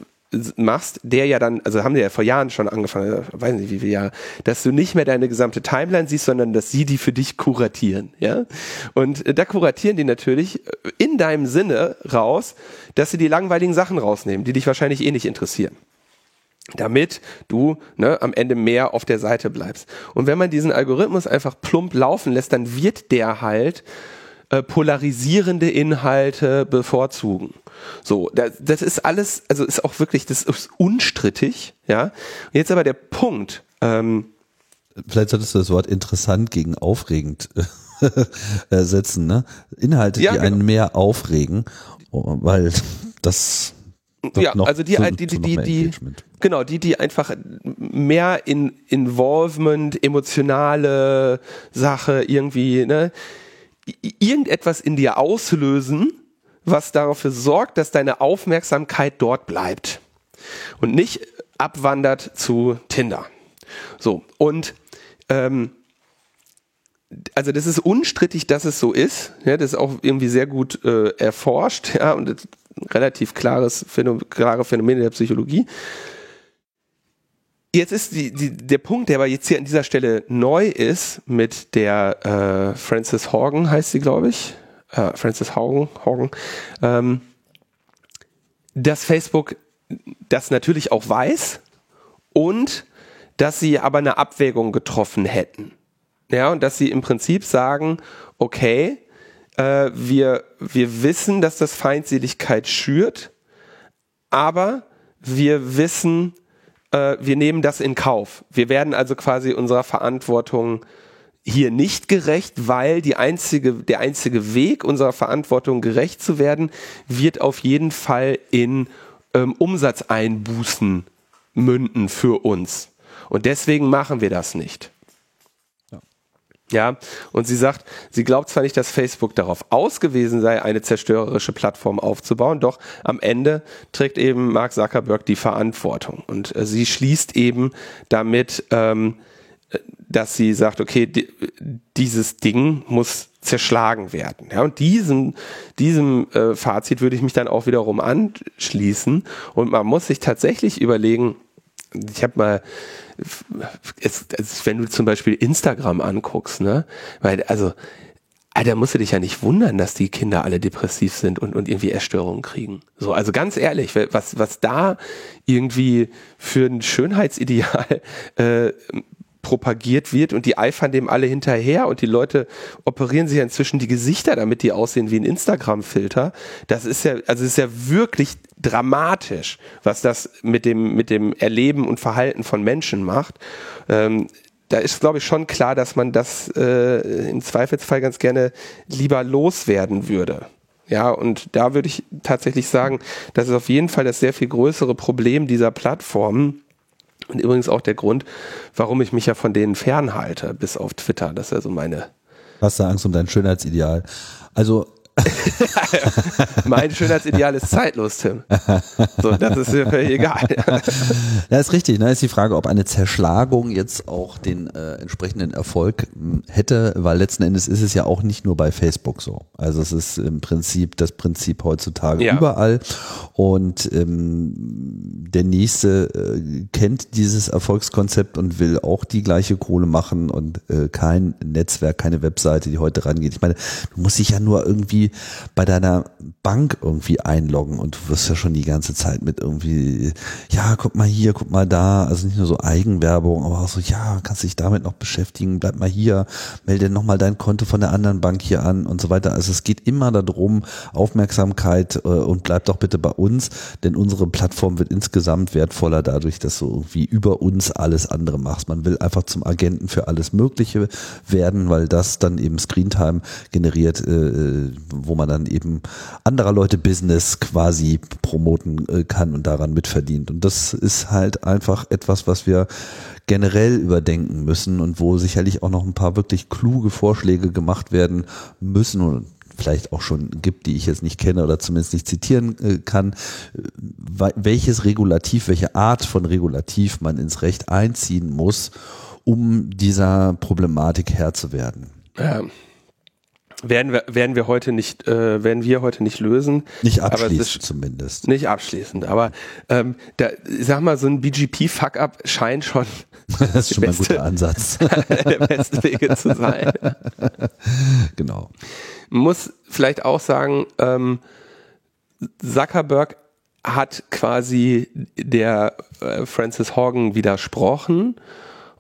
S2: machst, der ja dann, also haben wir ja vor Jahren schon angefangen, weiß nicht wie viele Jahre, dass du nicht mehr deine gesamte Timeline siehst, sondern dass sie die für dich kuratieren, ja. Und äh, da kuratieren die natürlich äh, in deinem Sinne raus, dass sie die langweiligen Sachen rausnehmen, die dich wahrscheinlich eh nicht interessieren damit du ne, am Ende mehr auf der Seite bleibst. Und wenn man diesen Algorithmus einfach plump laufen lässt, dann wird der halt äh, polarisierende Inhalte bevorzugen. So, das, das ist alles, also ist auch wirklich, das ist unstrittig, ja. Und jetzt aber der Punkt. Ähm,
S1: Vielleicht solltest du das Wort interessant gegen aufregend ersetzen, ne? Inhalte, ja, die genau. einen mehr aufregen, weil das
S2: ja, also die, zu, die, die, die, die genau, die, die einfach mehr in Involvement, emotionale Sache irgendwie, ne, irgendetwas in dir auslösen, was dafür sorgt, dass deine Aufmerksamkeit dort bleibt und nicht abwandert zu Tinder. So, und ähm, also das ist unstrittig, dass es so ist. Ja, das ist auch irgendwie sehr gut äh, erforscht, ja, und relativ klares Phänomen, klare Phänomene der Psychologie. Jetzt ist die, die, der Punkt, der aber jetzt hier an dieser Stelle neu ist, mit der äh, Frances Horgan heißt sie, glaube ich, äh, Frances Horgan, Horgan ähm, dass Facebook das natürlich auch weiß und dass sie aber eine Abwägung getroffen hätten. Ja, und dass sie im Prinzip sagen, okay, äh, wir, wir wissen, dass das Feindseligkeit schürt, aber wir wissen, äh, wir nehmen das in Kauf. Wir werden also quasi unserer Verantwortung hier nicht gerecht, weil die einzige, der einzige Weg unserer Verantwortung gerecht zu werden, wird auf jeden Fall in ähm, Umsatzeinbußen münden für uns. Und deswegen machen wir das nicht. Ja, und sie sagt, sie glaubt zwar nicht, dass Facebook darauf ausgewiesen sei, eine zerstörerische Plattform aufzubauen, doch am Ende trägt eben Mark Zuckerberg die Verantwortung. Und äh, sie schließt eben damit, ähm, dass sie sagt, okay, di dieses Ding muss zerschlagen werden. Ja, und diesem, diesem äh, Fazit würde ich mich dann auch wiederum anschließen. Und man muss sich tatsächlich überlegen, ich habe mal, es, es, wenn du zum Beispiel Instagram anguckst, ne, weil, also, Alter, musst du dich ja nicht wundern, dass die Kinder alle depressiv sind und, und irgendwie Erstörungen kriegen. So, also ganz ehrlich, was, was da irgendwie für ein Schönheitsideal äh, propagiert wird und die eifern dem alle hinterher und die Leute operieren sich inzwischen die Gesichter, damit die aussehen wie ein Instagram-Filter. Das ist ja, also ist ja wirklich dramatisch, was das mit dem, mit dem Erleben und Verhalten von Menschen macht. Ähm, da ist, glaube ich, schon klar, dass man das äh, im Zweifelsfall ganz gerne lieber loswerden würde. Ja, und da würde ich tatsächlich sagen, das ist auf jeden Fall das sehr viel größere Problem dieser Plattformen, und übrigens auch der Grund, warum ich mich ja von denen fernhalte, bis auf Twitter. Das ist ja so meine.
S1: Hast du Angst um dein Schönheitsideal? Also
S2: mein Schönheitsideal ist zeitlos, Tim. So, das ist mir völlig egal.
S1: ja, ist richtig. Ne? Ist die Frage, ob eine Zerschlagung jetzt auch den äh, entsprechenden Erfolg hm, hätte, weil letzten Endes ist es ja auch nicht nur bei Facebook so. Also es ist im Prinzip das Prinzip heutzutage ja. überall. Und ähm, der nächste äh, kennt dieses Erfolgskonzept und will auch die gleiche Kohle machen und äh, kein Netzwerk, keine Webseite, die heute rangeht. Ich meine, du musst dich ja nur irgendwie bei deiner Bank irgendwie einloggen und du wirst ja schon die ganze Zeit mit irgendwie, ja, guck mal hier, guck mal da, also nicht nur so Eigenwerbung, aber auch so, ja, kannst dich damit noch beschäftigen, bleib mal hier, melde nochmal dein Konto von der anderen Bank hier an und so weiter. Also es geht immer darum, Aufmerksamkeit äh, und bleib doch bitte bei uns, denn unsere Plattform wird insgesamt wertvoller dadurch, dass du irgendwie über uns alles andere machst. Man will einfach zum Agenten für alles Mögliche werden, weil das dann eben Screentime generiert, äh, wo man dann eben anderer Leute Business quasi promoten äh, kann und daran mitverdient. Und das ist halt einfach etwas, was wir generell überdenken müssen und wo sicherlich auch noch ein paar wirklich kluge Vorschläge gemacht werden müssen und vielleicht auch schon gibt, die ich jetzt nicht kenne oder zumindest nicht zitieren äh, kann, welches Regulativ, welche Art von Regulativ man ins Recht einziehen muss, um dieser Problematik Herr zu werden.
S2: Ja. Werden wir, werden wir heute nicht, äh, werden wir heute nicht lösen.
S1: Nicht abschließend zumindest.
S2: Nicht abschließend, aber ähm, da, ich sag mal, so ein BGP-Fuck-up scheint schon
S1: das ist schon beste, ein guter Ansatz.
S2: der beste Wege zu sein.
S1: Genau.
S2: Muss vielleicht auch sagen, ähm, Zuckerberg hat quasi der äh, Francis Horgan widersprochen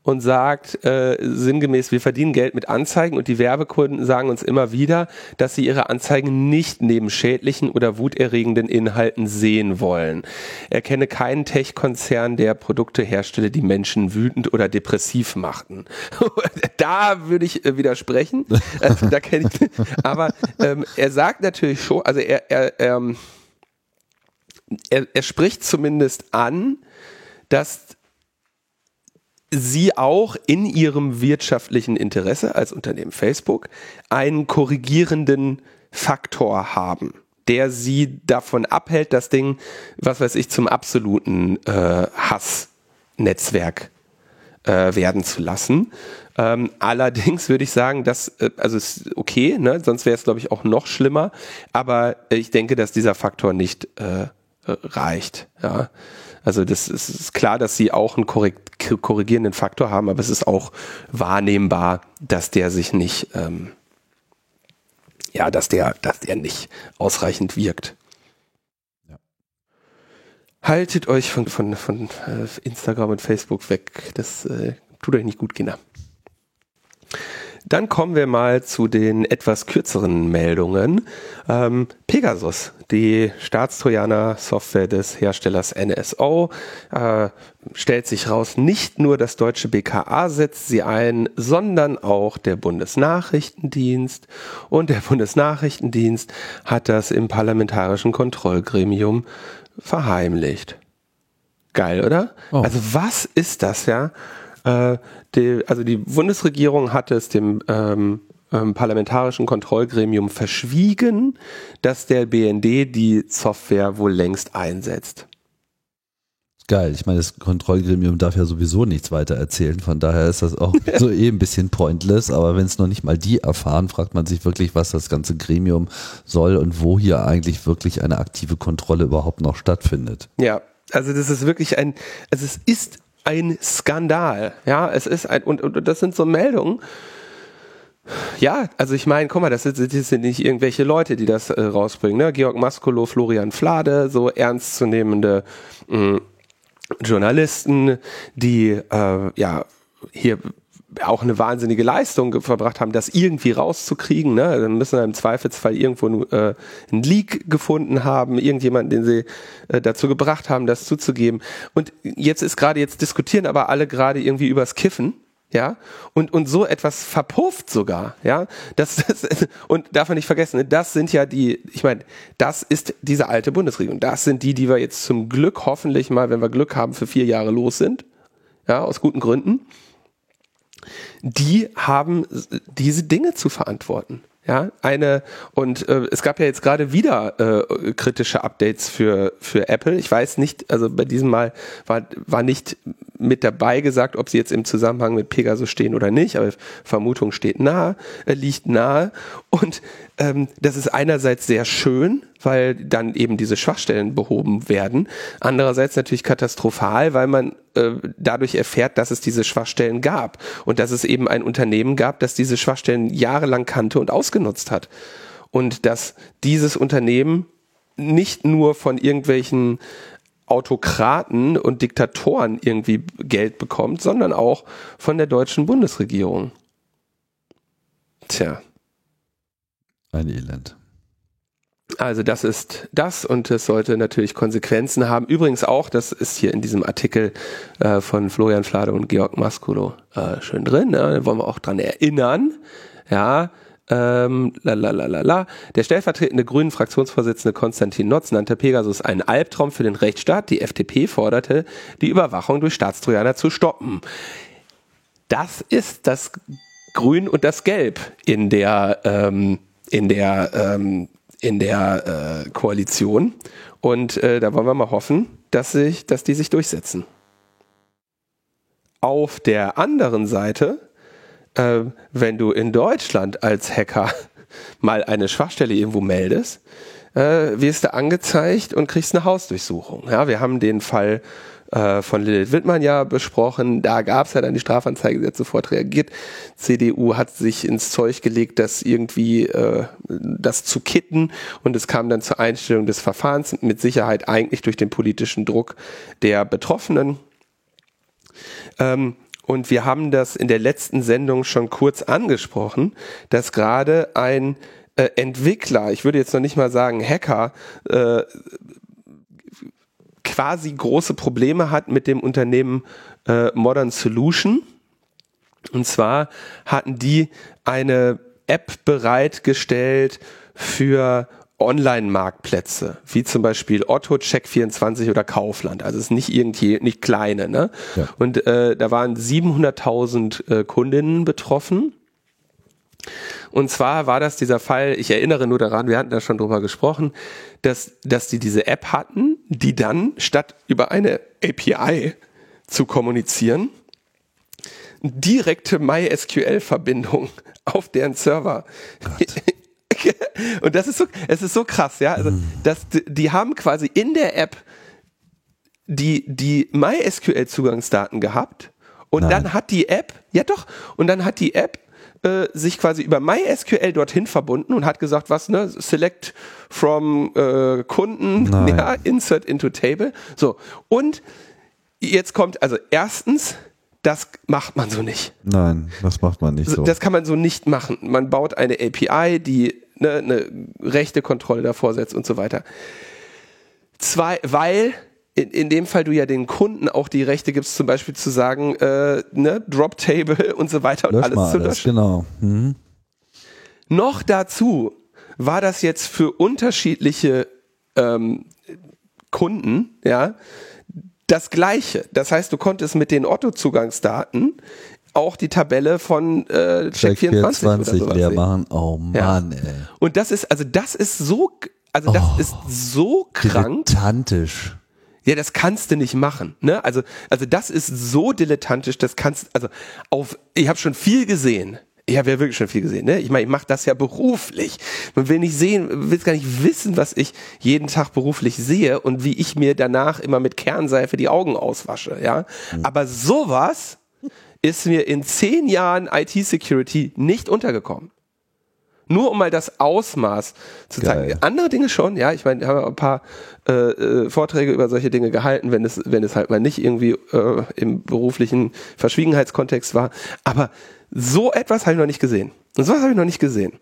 S2: und sagt äh, sinngemäß, wir verdienen Geld mit Anzeigen und die Werbekunden sagen uns immer wieder, dass sie ihre Anzeigen nicht neben schädlichen oder wuterregenden Inhalten sehen wollen. Er kenne keinen Tech-Konzern, der Produkte herstelle, die Menschen wütend oder depressiv machten. da würde ich äh, widersprechen. Also, da ich, aber ähm, er sagt natürlich schon, also er, er, ähm, er, er spricht zumindest an, dass sie auch in ihrem wirtschaftlichen Interesse als Unternehmen Facebook einen korrigierenden Faktor haben, der sie davon abhält, das Ding, was weiß ich, zum absoluten äh, Hassnetzwerk äh, werden zu lassen. Ähm, allerdings würde ich sagen, dass, äh, also ist okay, ne? sonst wäre es, glaube ich, auch noch schlimmer. Aber ich denke, dass dieser Faktor nicht äh, reicht. Ja. Also das ist, ist klar, dass sie auch einen korrigierenden Faktor haben, aber es ist auch wahrnehmbar, dass der sich nicht, ähm, ja, dass der, dass der nicht ausreichend wirkt. Ja. Haltet euch von, von, von äh, Instagram und Facebook weg. Das äh, tut euch nicht gut, Kinder. Dann kommen wir mal zu den etwas kürzeren Meldungen. Ähm, Pegasus, die Staatstrojaner-Software des Herstellers NSO, äh, stellt sich raus, nicht nur das deutsche BKA setzt sie ein, sondern auch der Bundesnachrichtendienst. Und der Bundesnachrichtendienst hat das im parlamentarischen Kontrollgremium verheimlicht. Geil, oder? Oh. Also was ist das, ja? Äh, die, also die Bundesregierung hatte es dem ähm, ähm, parlamentarischen Kontrollgremium verschwiegen, dass der BND die Software wohl längst einsetzt.
S1: Geil. Ich meine, das Kontrollgremium darf ja sowieso nichts weiter erzählen. Von daher ist das auch so eh ein bisschen pointless. Aber wenn es noch nicht mal die erfahren, fragt man sich wirklich, was das ganze Gremium soll und wo hier eigentlich wirklich eine aktive Kontrolle überhaupt noch stattfindet.
S2: Ja, also das ist wirklich ein, also es ist ein Skandal. Ja, es ist ein, und, und das sind so Meldungen. Ja, also ich meine, guck mal, das sind, das sind nicht irgendwelche Leute, die das äh, rausbringen. Ne? Georg Maskolo, Florian Flade, so ernstzunehmende mh, mm, Journalisten, die äh, ja hier auch eine wahnsinnige Leistung verbracht haben, das irgendwie rauszukriegen. Ne? Dann müssen wir im Zweifelsfall irgendwo äh, einen Leak gefunden haben, irgendjemanden, den sie äh, dazu gebracht haben, das zuzugeben. Und jetzt ist gerade, jetzt diskutieren aber alle gerade irgendwie übers Kiffen. Ja, und, und so etwas verpufft sogar, ja, das, das und darf man nicht vergessen, ne? das sind ja die, ich meine, das ist diese alte Bundesregierung, das sind die, die wir jetzt zum Glück hoffentlich mal, wenn wir Glück haben, für vier Jahre los sind, ja, aus guten Gründen die haben diese Dinge zu verantworten. Ja, eine und äh, es gab ja jetzt gerade wieder äh, kritische Updates für für Apple. Ich weiß nicht, also bei diesem Mal war war nicht mit dabei gesagt, ob sie jetzt im Zusammenhang mit Pegasus stehen oder nicht, aber Vermutung steht nahe, äh, liegt nahe und ähm, das ist einerseits sehr schön, weil dann eben diese Schwachstellen behoben werden. Andererseits natürlich katastrophal, weil man äh, dadurch erfährt, dass es diese Schwachstellen gab und dass es eben ein Unternehmen gab, das diese Schwachstellen jahrelang kannte und ausgenutzt hat. Und dass dieses Unternehmen nicht nur von irgendwelchen Autokraten und Diktatoren irgendwie Geld bekommt, sondern auch von der deutschen Bundesregierung. Tja.
S1: Ein Elend.
S2: Also das ist das und es sollte natürlich Konsequenzen haben. Übrigens auch, das ist hier in diesem Artikel äh, von Florian Flade und Georg Maskulo äh, schön drin, ne? da wollen wir auch dran erinnern. Ja, ähm, la, Der stellvertretende grünen Fraktionsvorsitzende Konstantin Notz nannte Pegasus einen Albtraum für den Rechtsstaat. Die FDP forderte, die Überwachung durch Staatstrojaner zu stoppen. Das ist das Grün und das Gelb in der ähm, in der, ähm, in der äh, Koalition. Und äh, da wollen wir mal hoffen, dass, sich, dass die sich durchsetzen. Auf der anderen Seite, äh, wenn du in Deutschland als Hacker mal eine Schwachstelle irgendwo meldest, äh, wirst du angezeigt und kriegst eine Hausdurchsuchung. Ja, wir haben den Fall äh, von Lilith Wittmann ja besprochen. Da gab es ja dann die Strafanzeige, die hat sofort reagiert. CDU hat sich ins Zeug gelegt, das irgendwie äh, das zu kitten und es kam dann zur Einstellung des Verfahrens mit Sicherheit eigentlich durch den politischen Druck der Betroffenen. Ähm, und wir haben das in der letzten Sendung schon kurz angesprochen, dass gerade ein äh, Entwickler, ich würde jetzt noch nicht mal sagen Hacker, äh, quasi große Probleme hat mit dem Unternehmen äh, Modern Solution. Und zwar hatten die eine App bereitgestellt für Online-Marktplätze, wie zum Beispiel Otto, Check24 oder Kaufland. Also es ist nicht irgendwie, nicht kleine, ne? Ja. Und äh, da waren 700.000 äh, Kundinnen betroffen. Und zwar war das dieser Fall, ich erinnere nur daran, wir hatten da schon drüber gesprochen, dass, dass die diese App hatten, die dann statt über eine API zu kommunizieren, direkte MySQL-Verbindung auf deren Server. Und das ist so, es ist so krass, ja. Also, hm. dass die haben quasi in der App die, die MySQL-Zugangsdaten gehabt und Nein. dann hat die App, ja doch, und dann hat die App äh, sich quasi über MySQL dorthin verbunden und hat gesagt, was, ne, select from äh, Kunden, ja, insert into table. So. Und jetzt kommt, also erstens, das macht man so nicht.
S1: Nein, das macht man nicht so.
S2: Das kann man so nicht machen. Man baut eine API, die ne, eine rechte Kontrolle davor setzt und so weiter. Zwei, weil in, in dem Fall du ja den Kunden auch die Rechte gibst, zum Beispiel zu sagen, äh, ne, Drop Table und so weiter und Lösch alles zu löschen.
S1: Genau. Mhm.
S2: Noch dazu war das jetzt für unterschiedliche ähm, Kunden, ja, das gleiche. Das heißt, du konntest mit den Otto-Zugangsdaten auch die Tabelle von äh, Check24
S1: Check leer machen. Oh Mann, ja. ey.
S2: Und das ist, also das ist so, also das oh, ist so krank.
S1: Dilettantisch.
S2: Ja, das kannst du nicht machen. Ne? Also, also das ist so dilettantisch, das kannst also auf, ich habe schon viel gesehen. Ich habe ja wirklich schon viel gesehen. Ne? Ich meine, ich mache das ja beruflich. Man will nicht sehen, will gar nicht wissen, was ich jeden Tag beruflich sehe und wie ich mir danach immer mit Kernseife die Augen auswasche. Ja, mhm. aber sowas ist mir in zehn Jahren IT-Security nicht untergekommen. Nur um mal das Ausmaß zu zeigen. Geil. Andere Dinge schon, ja. Ich meine, wir haben ein paar äh, äh, Vorträge über solche Dinge gehalten, wenn es, wenn es halt mal nicht irgendwie äh, im beruflichen Verschwiegenheitskontext war. Aber so etwas habe ich noch nicht gesehen. Und sowas habe ich noch nicht gesehen.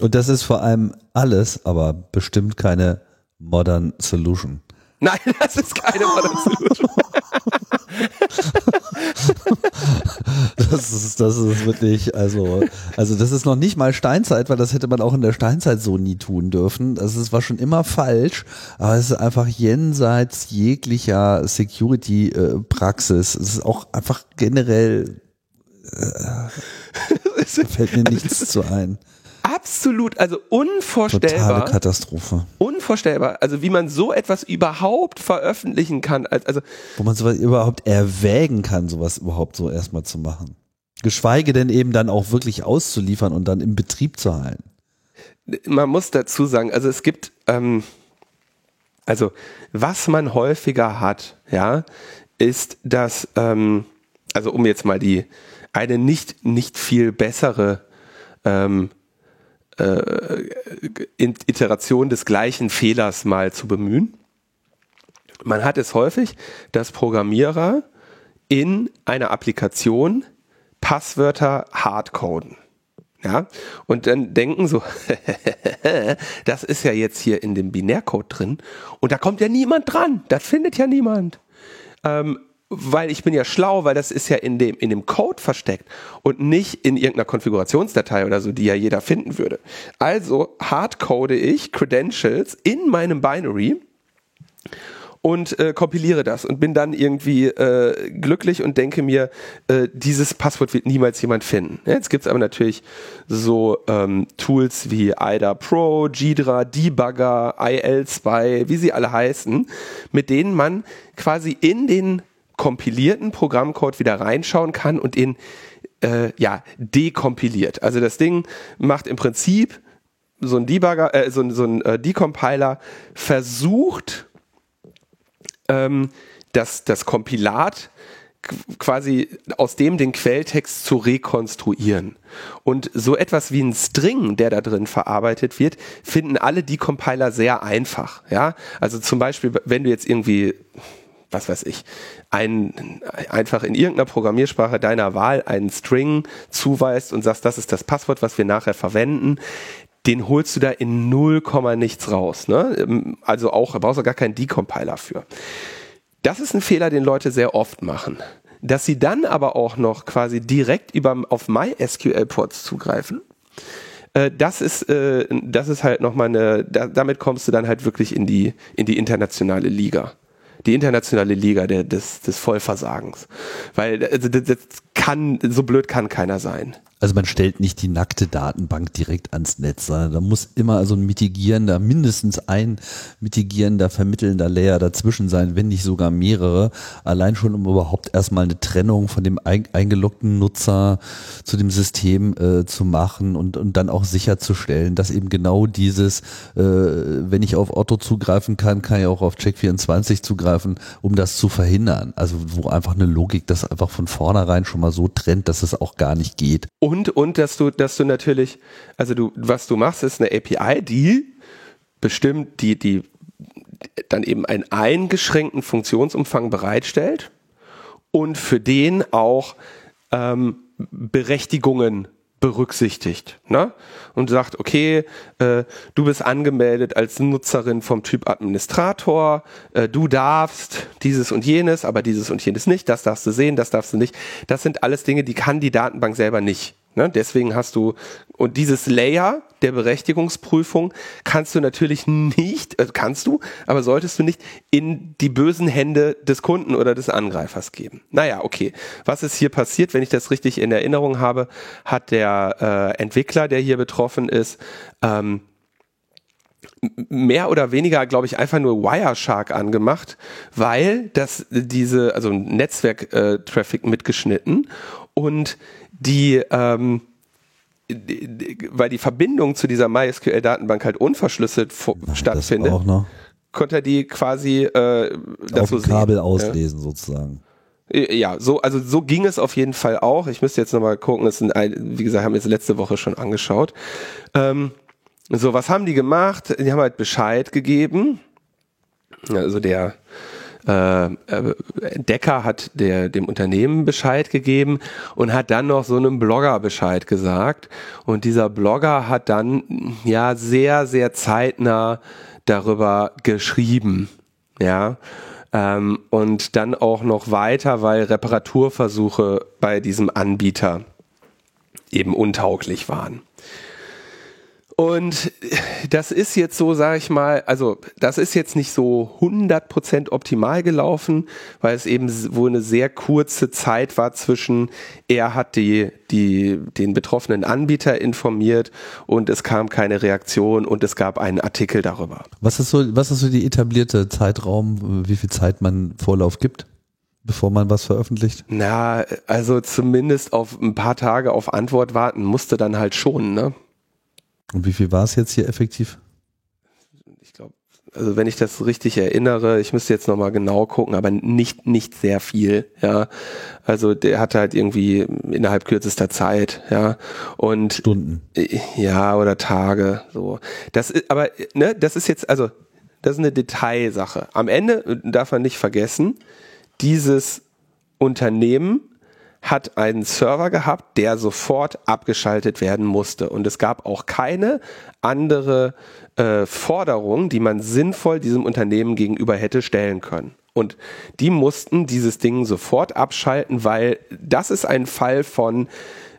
S1: Und das ist vor allem alles, aber bestimmt keine Modern Solution.
S2: Nein, das ist keine Modern Solution.
S1: das ist, das ist wirklich, also, also das ist noch nicht mal Steinzeit, weil das hätte man auch in der Steinzeit so nie tun dürfen. Das ist, war schon immer falsch, aber es ist einfach jenseits jeglicher Security-Praxis. Es ist auch einfach generell, äh, fällt mir nichts zu ein
S2: absolut, also unvorstellbar.
S1: Totale Katastrophe.
S2: Unvorstellbar. Also wie man so etwas überhaupt veröffentlichen kann. Also
S1: Wo man sowas überhaupt erwägen kann, sowas überhaupt so erstmal zu machen. Geschweige denn eben dann auch wirklich auszuliefern und dann im Betrieb zu halten.
S2: Man muss dazu sagen, also es gibt, ähm, also was man häufiger hat, ja, ist, dass, ähm, also um jetzt mal die eine nicht nicht viel bessere ähm, äh, Iteration des gleichen Fehlers mal zu bemühen. Man hat es häufig, dass Programmierer in einer Applikation Passwörter hardcoden. Ja, und dann denken so, das ist ja jetzt hier in dem Binärcode drin und da kommt ja niemand dran, das findet ja niemand. Ähm, weil ich bin ja schlau, weil das ist ja in dem, in dem Code versteckt und nicht in irgendeiner Konfigurationsdatei oder so, die ja jeder finden würde. Also hardcode ich Credentials in meinem Binary und äh, kompiliere das und bin dann irgendwie äh, glücklich und denke mir, äh, dieses Passwort wird niemals jemand finden. Jetzt gibt's aber natürlich so ähm, Tools wie IDA Pro, Gidra, Debugger, IL2, wie sie alle heißen, mit denen man quasi in den kompilierten Programmcode wieder reinschauen kann und ihn äh, ja dekompiliert. Also das Ding macht im Prinzip so ein Debugger, äh, so, so ein äh, Decompiler versucht, ähm, das, das Kompilat quasi aus dem den Quelltext zu rekonstruieren. Und so etwas wie ein String, der da drin verarbeitet wird, finden alle die Compiler sehr einfach. Ja, also zum Beispiel, wenn du jetzt irgendwie was weiß ich, ein, einfach in irgendeiner Programmiersprache deiner Wahl einen String zuweist und sagst, das ist das Passwort, was wir nachher verwenden, den holst du da in 0, nichts raus. Ne? Also auch, brauchst du gar keinen Decompiler für. Das ist ein Fehler, den Leute sehr oft machen. Dass sie dann aber auch noch quasi direkt über, auf MySQL-Ports zugreifen, äh, das ist, äh, das ist halt nochmal eine, da, damit kommst du dann halt wirklich in die, in die internationale Liga. Die internationale Liga der, des, des Vollversagens. Weil also, das, das kann, so blöd kann keiner sein.
S1: Also man stellt nicht die nackte Datenbank direkt ans Netz, sondern da muss immer also ein mitigierender, mindestens ein mitigierender, vermittelnder Layer dazwischen sein, wenn nicht sogar mehrere. Allein schon, um überhaupt erstmal eine Trennung von dem eingeloggten Nutzer zu dem System äh, zu machen und, und dann auch sicherzustellen, dass eben genau dieses, äh, wenn ich auf Otto zugreifen kann, kann ich auch auf Check24 zugreifen, um das zu verhindern. Also wo einfach eine Logik das einfach von vornherein schon mal so trennt, dass es auch gar nicht geht.
S2: Und, und dass du, dass du natürlich, also du, was du machst, ist eine API, die bestimmt, die, die dann eben einen eingeschränkten Funktionsumfang bereitstellt und für den auch ähm, Berechtigungen berücksichtigt ne? und sagt, okay, äh, du bist angemeldet als Nutzerin vom Typ Administrator, äh, du darfst dieses und jenes, aber dieses und jenes nicht, das darfst du sehen, das darfst du nicht. Das sind alles Dinge, die kann die Datenbank selber nicht. Ne? Deswegen hast du, und dieses Layer der Berechtigungsprüfung kannst du natürlich nicht, äh, kannst du, aber solltest du nicht in die bösen Hände des Kunden oder des Angreifers geben. Naja, okay. Was ist hier passiert? Wenn ich das richtig in Erinnerung habe, hat der äh, Entwickler, der hier betroffen ist, ähm, mehr oder weniger, glaube ich, einfach nur Wireshark angemacht, weil das diese, also Netzwerk-Traffic äh, mitgeschnitten und die, ähm, die, die, weil die Verbindung zu dieser MySQL-Datenbank halt unverschlüsselt Ach, stattfindet, konnte er die quasi äh,
S1: dazu Auf dem Kabel sehen. auslesen ja. sozusagen.
S2: Ja, so, also so ging es auf jeden Fall auch. Ich müsste jetzt nochmal gucken, das sind, wie gesagt, haben wir es letzte Woche schon angeschaut. Ähm, so, was haben die gemacht? Die haben halt Bescheid gegeben. Also der äh, äh, Decker hat der, dem Unternehmen Bescheid gegeben und hat dann noch so einem Blogger Bescheid gesagt. Und dieser Blogger hat dann ja sehr, sehr zeitnah darüber geschrieben. Ja. Ähm, und dann auch noch weiter, weil Reparaturversuche bei diesem Anbieter eben untauglich waren. Und das ist jetzt so, sage ich mal, also das ist jetzt nicht so 100% optimal gelaufen, weil es eben wohl eine sehr kurze Zeit war zwischen, er hat die, die, den betroffenen Anbieter informiert und es kam keine Reaktion und es gab einen Artikel darüber.
S1: Was ist so, was ist so die etablierte Zeitraum, wie viel Zeit man Vorlauf gibt? bevor man was veröffentlicht?
S2: Na, also zumindest auf ein paar Tage auf Antwort warten musste dann halt schon, ne?
S1: Und wie viel war es jetzt hier effektiv?
S2: Ich glaube, also wenn ich das richtig erinnere, ich müsste jetzt nochmal genau gucken, aber nicht, nicht sehr viel, ja. Also der hatte halt irgendwie innerhalb kürzester Zeit, ja. Und
S1: Stunden.
S2: Ja, oder Tage, so. Das ist, aber, ne, das ist jetzt, also, das ist eine Detailsache. Am Ende darf man nicht vergessen, dieses Unternehmen hat einen Server gehabt, der sofort abgeschaltet werden musste. Und es gab auch keine andere äh, Forderung, die man sinnvoll diesem Unternehmen gegenüber hätte stellen können. Und die mussten dieses Ding sofort abschalten, weil das ist ein Fall von,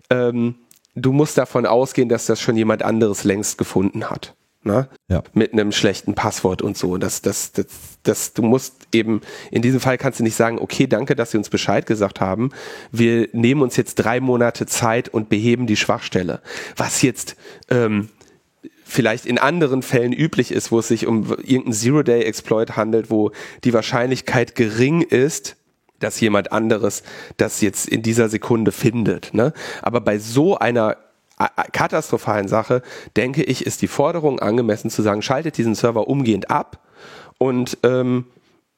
S2: ähm, du musst davon ausgehen, dass das schon jemand anderes längst gefunden hat ne? Ja. Mit einem schlechten Passwort und so. Das, das, das, das, du musst eben, in diesem Fall kannst du nicht sagen, okay, danke, dass Sie uns Bescheid gesagt haben. Wir nehmen uns jetzt drei Monate Zeit und beheben die Schwachstelle. Was jetzt, ähm, vielleicht in anderen Fällen üblich ist, wo es sich um irgendeinen Zero-Day-Exploit handelt, wo die Wahrscheinlichkeit gering ist, dass jemand anderes das jetzt in dieser Sekunde findet. Ne? Aber bei so einer katastrophalen Sache, denke ich, ist die Forderung angemessen zu sagen, schaltet diesen Server umgehend ab und ähm,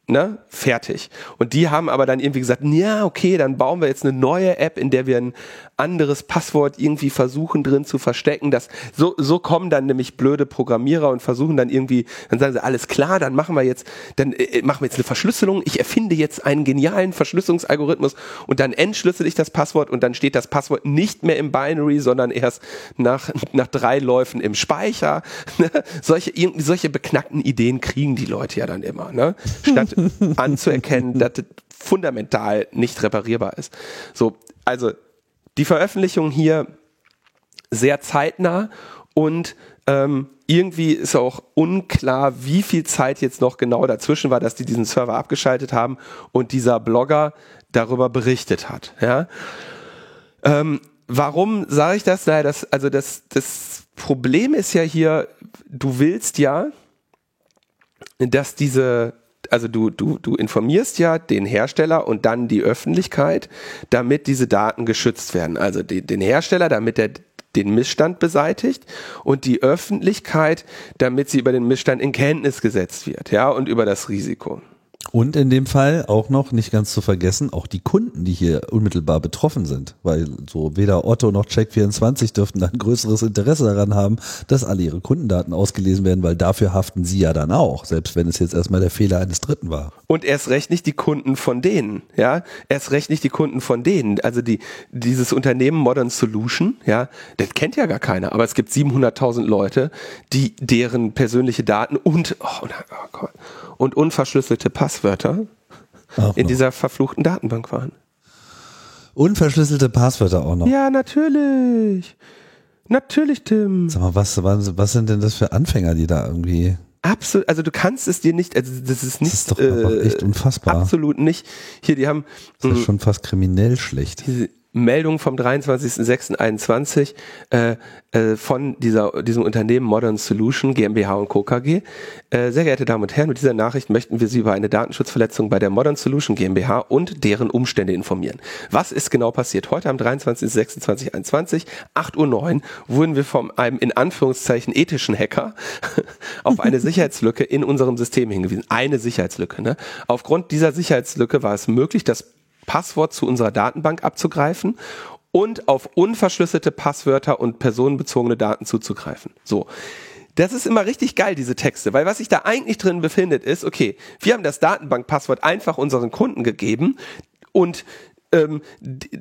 S2: ne, fertig. Und die haben aber dann irgendwie gesagt, ja, okay, dann bauen wir jetzt eine neue App, in der wir ein anderes Passwort irgendwie versuchen drin zu verstecken. Das, so, so kommen dann nämlich blöde Programmierer und versuchen dann irgendwie, dann sagen sie, alles klar, dann machen wir jetzt, dann äh, machen wir jetzt eine Verschlüsselung. Ich erfinde jetzt einen genialen Verschlüsselungsalgorithmus und dann entschlüssel ich das Passwort und dann steht das Passwort nicht mehr im Binary, sondern erst nach, nach drei Läufen im Speicher. Ne? solche, solche beknackten Ideen kriegen die Leute ja dann immer, ne? Statt anzuerkennen, dass das fundamental nicht reparierbar ist. So, also die Veröffentlichung hier sehr zeitnah und ähm, irgendwie ist auch unklar, wie viel Zeit jetzt noch genau dazwischen war, dass die diesen Server abgeschaltet haben und dieser Blogger darüber berichtet hat. Ja? Ähm, warum sage ich das? Naja, das, also das, das Problem ist ja hier, du willst ja, dass diese also du, du, du informierst ja den Hersteller und dann die Öffentlichkeit, damit diese Daten geschützt werden. Also die, den Hersteller, damit er den Missstand beseitigt und die Öffentlichkeit, damit sie über den Missstand in Kenntnis gesetzt wird, ja, und über das Risiko.
S1: Und in dem Fall auch noch nicht ganz zu vergessen, auch die Kunden, die hier unmittelbar betroffen sind, weil so weder Otto noch Check24 dürften ein größeres Interesse daran haben, dass alle ihre Kundendaten ausgelesen werden, weil dafür haften sie ja dann auch, selbst wenn es jetzt erstmal der Fehler eines Dritten war.
S2: Und erst recht nicht die Kunden von denen, ja, erst recht nicht die Kunden von denen, also die, dieses Unternehmen Modern Solution, ja, das kennt ja gar keiner, aber es gibt 700.000 Leute, die deren persönliche Daten und, oh, oh und unverschlüsselte Passwörter auch in noch. dieser verfluchten Datenbank waren.
S1: Unverschlüsselte Passwörter auch noch.
S2: Ja, natürlich. Natürlich, Tim.
S1: Sag mal, was, was, was sind denn das für Anfänger, die da irgendwie.
S2: Absolut, also du kannst es dir nicht, also das ist nicht. Das
S1: ist doch äh, echt unfassbar.
S2: Absolut nicht. Hier, die haben.
S1: Das ist schon fast kriminell schlecht.
S2: Diese, Meldung vom 23.06.21 äh, äh, von dieser, diesem Unternehmen Modern Solution GmbH und Co. KG. Äh, sehr geehrte Damen und Herren, mit dieser Nachricht möchten wir Sie über eine Datenschutzverletzung bei der Modern Solution GmbH und deren Umstände informieren. Was ist genau passiert? Heute am 23.06.2021, 8.09 Uhr, wurden wir von einem in Anführungszeichen ethischen Hacker auf eine Sicherheitslücke in unserem System hingewiesen. Eine Sicherheitslücke. Ne? Aufgrund dieser Sicherheitslücke war es möglich, dass Passwort zu unserer Datenbank abzugreifen und auf unverschlüsselte Passwörter und personenbezogene Daten zuzugreifen. So. Das ist immer richtig geil, diese Texte, weil was sich da eigentlich drin befindet ist, okay, wir haben das Datenbankpasswort einfach unseren Kunden gegeben und ähm,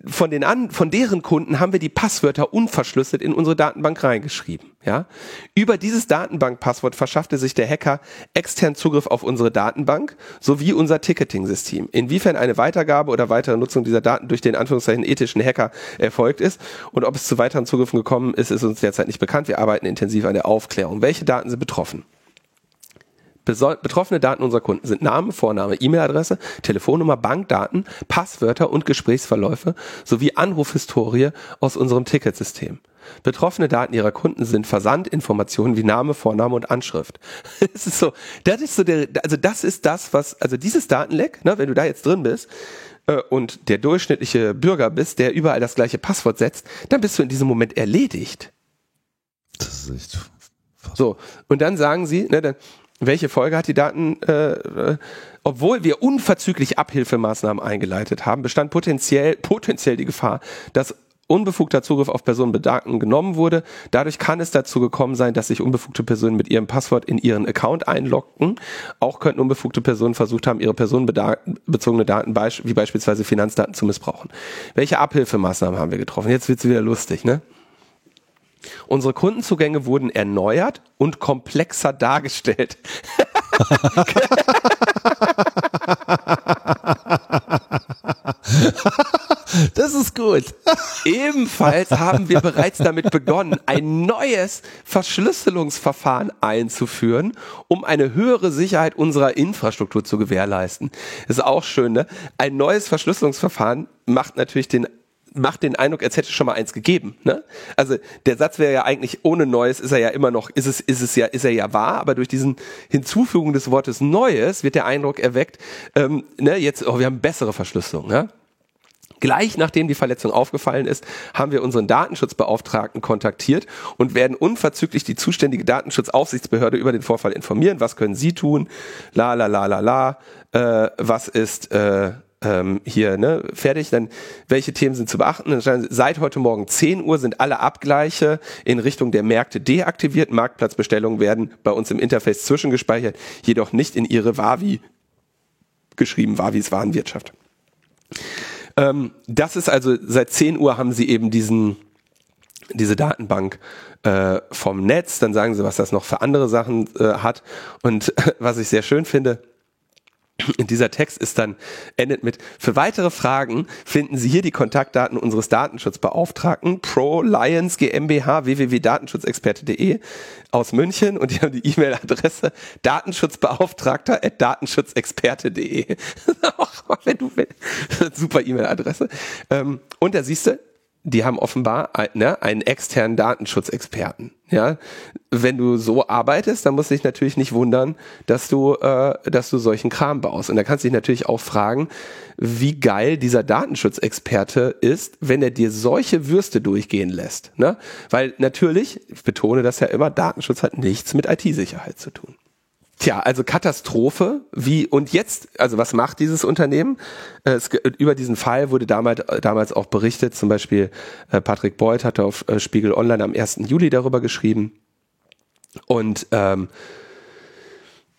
S2: von den an, von deren Kunden haben wir die Passwörter unverschlüsselt in unsere Datenbank reingeschrieben. Ja, über dieses Datenbankpasswort verschaffte sich der Hacker extern Zugriff auf unsere Datenbank sowie unser Ticketing-System. Inwiefern eine Weitergabe oder weitere Nutzung dieser Daten durch den Anführungszeichen ethischen Hacker erfolgt ist und ob es zu weiteren Zugriffen gekommen ist, ist uns derzeit nicht bekannt. Wir arbeiten intensiv an der Aufklärung. Welche Daten sind betroffen? Betroffene Daten unserer Kunden sind Name, Vorname, E-Mail-Adresse, Telefonnummer, Bankdaten, Passwörter und Gesprächsverläufe sowie Anrufhistorie aus unserem Ticketsystem. Betroffene Daten ihrer Kunden sind Versandinformationen wie Name, Vorname und Anschrift. Es ist so, das ist so der, also das ist das, was, also dieses Datenleck, ne, wenn du da jetzt drin bist, äh, und der durchschnittliche Bürger bist, der überall das gleiche Passwort setzt, dann bist du in diesem Moment erledigt. Das ist echt. So, und dann sagen sie, ne, dann, welche Folge hat die Daten, äh, äh, obwohl wir unverzüglich Abhilfemaßnahmen eingeleitet haben, bestand potenziell, potenziell die Gefahr, dass unbefugter Zugriff auf Personenbedaten genommen wurde. Dadurch kann es dazu gekommen sein, dass sich unbefugte Personen mit ihrem Passwort in ihren Account einloggen. Auch könnten unbefugte Personen versucht haben, ihre personenbezogene Daten, wie beispielsweise Finanzdaten, zu missbrauchen. Welche Abhilfemaßnahmen haben wir getroffen? Jetzt wird's wieder lustig, ne? Unsere Kundenzugänge wurden erneuert und komplexer dargestellt.
S1: Das ist gut.
S2: Ebenfalls haben wir bereits damit begonnen, ein neues Verschlüsselungsverfahren einzuführen, um eine höhere Sicherheit unserer Infrastruktur zu gewährleisten. Das ist auch schön, ne? Ein neues Verschlüsselungsverfahren macht natürlich den macht den Eindruck, als hätte es schon mal eins gegeben. Ne? Also der Satz wäre ja eigentlich ohne Neues ist er ja immer noch, ist es, ist es ja, ist er ja wahr, aber durch diesen Hinzufügung des Wortes Neues wird der Eindruck erweckt, ähm, ne, jetzt, oh, wir haben bessere Verschlüsselung. Ne? Gleich nachdem die Verletzung aufgefallen ist, haben wir unseren Datenschutzbeauftragten kontaktiert und werden unverzüglich die zuständige Datenschutzaufsichtsbehörde über den Vorfall informieren. Was können Sie tun? La la la la la. Äh, was ist äh, ähm, hier ne, fertig? Dann welche Themen sind zu beachten? Seit heute Morgen 10 Uhr sind alle Abgleiche in Richtung der Märkte deaktiviert. Marktplatzbestellungen werden bei uns im Interface zwischengespeichert, jedoch nicht in Ihre Wavi geschrieben. Wavi ist Warenwirtschaft. Ähm, das ist also seit 10 Uhr haben sie eben diesen diese Datenbank äh, vom Netz, dann sagen sie, was das noch für andere Sachen äh, hat. Und was ich sehr schön finde, dieser Text ist dann, endet mit, für weitere Fragen finden Sie hier die Kontaktdaten unseres Datenschutzbeauftragten, Pro Lions GmbH, www.datenschutzexperte.de aus München und die haben die E-Mail-Adresse datenschutzbeauftragter at datenschutzexperte.de. wenn du, wenn, super E-Mail-Adresse. Ähm, und da siehst du, die haben offenbar ne, einen externen Datenschutzexperten. Ja, wenn du so arbeitest, dann musst du dich natürlich nicht wundern, dass du, äh, dass du solchen Kram baust. Und da kannst du dich natürlich auch fragen, wie geil dieser Datenschutzexperte ist, wenn er dir solche Würste durchgehen lässt. Ne? Weil natürlich, ich betone das ja immer, Datenschutz hat nichts mit IT-Sicherheit zu tun. Tja, also Katastrophe. Wie und jetzt, also was macht dieses Unternehmen? Äh, es, über diesen Fall wurde damals, damals auch berichtet. Zum Beispiel äh, Patrick Beuth hatte auf äh, Spiegel Online am 1. Juli darüber geschrieben. Und ähm,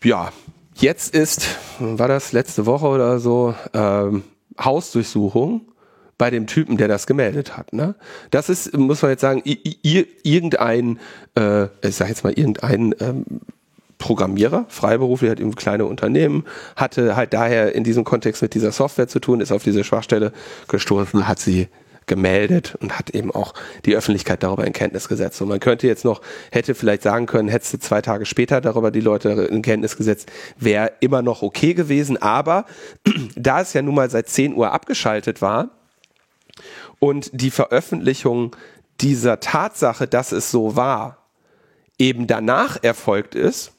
S2: ja, jetzt ist, war das letzte Woche oder so, ähm, Hausdurchsuchung bei dem Typen, der das gemeldet hat. Ne? Das ist, muss man jetzt sagen, irgendein, äh, ich sag jetzt mal, irgendein ähm, Programmierer, freiberuflich, hat eben kleine Unternehmen, hatte halt daher in diesem Kontext mit dieser Software zu tun, ist auf diese Schwachstelle gestoßen, hat sie gemeldet und hat eben auch die Öffentlichkeit darüber in Kenntnis gesetzt. Und man könnte jetzt noch, hätte vielleicht sagen können, hättest du zwei Tage später darüber die Leute in Kenntnis gesetzt, wäre immer noch okay gewesen. Aber da es ja nun mal seit 10 Uhr abgeschaltet war und die Veröffentlichung dieser Tatsache, dass es so war, eben danach erfolgt ist,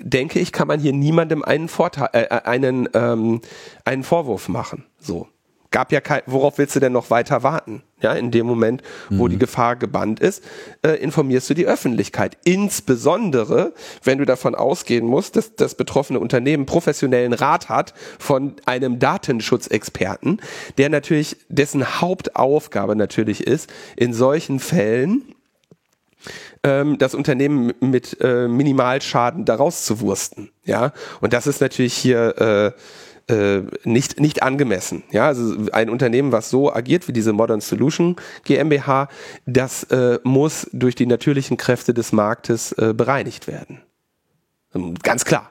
S2: denke ich, kann man hier niemandem einen Vorteil, äh, äh, einen, ähm, einen Vorwurf machen. So. Gab ja kein, worauf willst du denn noch weiter warten? Ja, in dem Moment, wo mhm. die Gefahr gebannt ist, äh, informierst du die Öffentlichkeit. Insbesondere, wenn du davon ausgehen musst, dass das betroffene Unternehmen professionellen Rat hat von einem Datenschutzexperten, der natürlich, dessen Hauptaufgabe natürlich ist, in solchen Fällen ähm, das Unternehmen mit äh, Minimalschaden daraus zu wursten. Ja, und das ist natürlich hier äh, äh, nicht, nicht angemessen. Ja, also ein Unternehmen, was so agiert wie diese Modern Solution GmbH, das äh, muss durch die natürlichen Kräfte des Marktes äh, bereinigt werden. Ähm, ganz klar.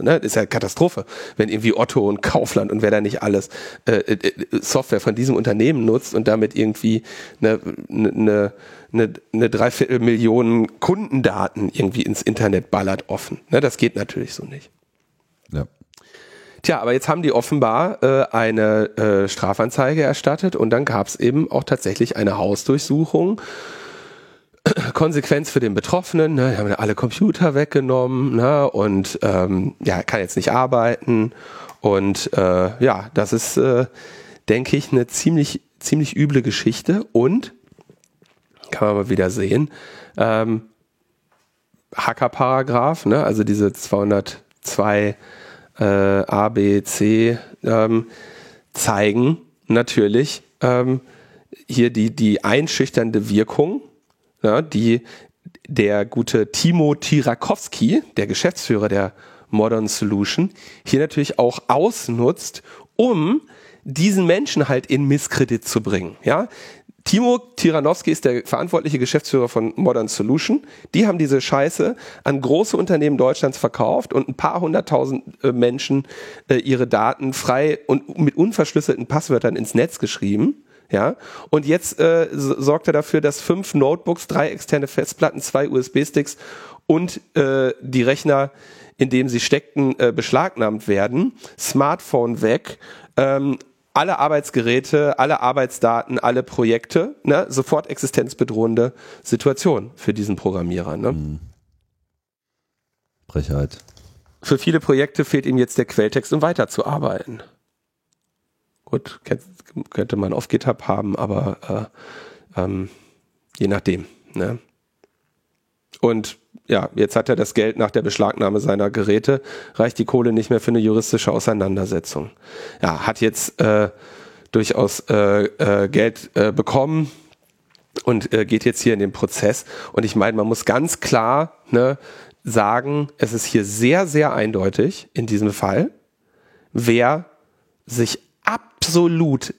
S2: Ne, ist ja Katastrophe, wenn irgendwie Otto und Kaufland und wer da nicht alles äh, äh, Software von diesem Unternehmen nutzt und damit irgendwie eine, eine, eine, eine Dreiviertel Kundendaten irgendwie ins Internet ballert offen. Ne, das geht natürlich so nicht. Ja. Tja, aber jetzt haben die offenbar äh, eine äh, Strafanzeige erstattet und dann gab es eben auch tatsächlich eine Hausdurchsuchung Konsequenz für den Betroffenen, ne, haben alle Computer weggenommen ne, und ähm, ja, kann jetzt nicht arbeiten. Und äh, ja, das ist, äh, denke ich, eine ziemlich, ziemlich üble Geschichte. Und kann man mal wieder sehen, ähm, Hacker-Paragraph, ne, also diese 202 äh, A, B, C ähm, zeigen natürlich ähm, hier die, die einschüchternde Wirkung ja, die der gute Timo Tirakowski, der Geschäftsführer der Modern Solution, hier natürlich auch ausnutzt, um diesen Menschen halt in Misskredit zu bringen. Ja, Timo Tiranowski ist der verantwortliche Geschäftsführer von Modern Solution. Die haben diese Scheiße an große Unternehmen Deutschlands verkauft und ein paar hunderttausend äh, Menschen äh, ihre Daten frei und mit unverschlüsselten Passwörtern ins Netz geschrieben. Ja, und jetzt äh, sorgt er dafür, dass fünf Notebooks, drei externe Festplatten, zwei USB-Sticks und äh, die Rechner, in dem sie steckten, äh, beschlagnahmt werden. Smartphone weg. Ähm, alle Arbeitsgeräte, alle Arbeitsdaten, alle Projekte, ne, sofort existenzbedrohende Situation für diesen Programmierer. Ne? Mhm.
S1: Frechheit.
S2: Für viele Projekte fehlt ihm jetzt der Quelltext, um weiterzuarbeiten. Gut, könnte man auf GitHub haben, aber äh, ähm, je nachdem. Ne? Und ja, jetzt hat er das Geld nach der Beschlagnahme seiner Geräte, reicht die Kohle nicht mehr für eine juristische Auseinandersetzung. Ja, hat jetzt äh, durchaus äh, äh, Geld äh, bekommen und äh, geht jetzt hier in den Prozess. Und ich meine, man muss ganz klar ne, sagen, es ist hier sehr, sehr eindeutig in diesem Fall, wer sich absolut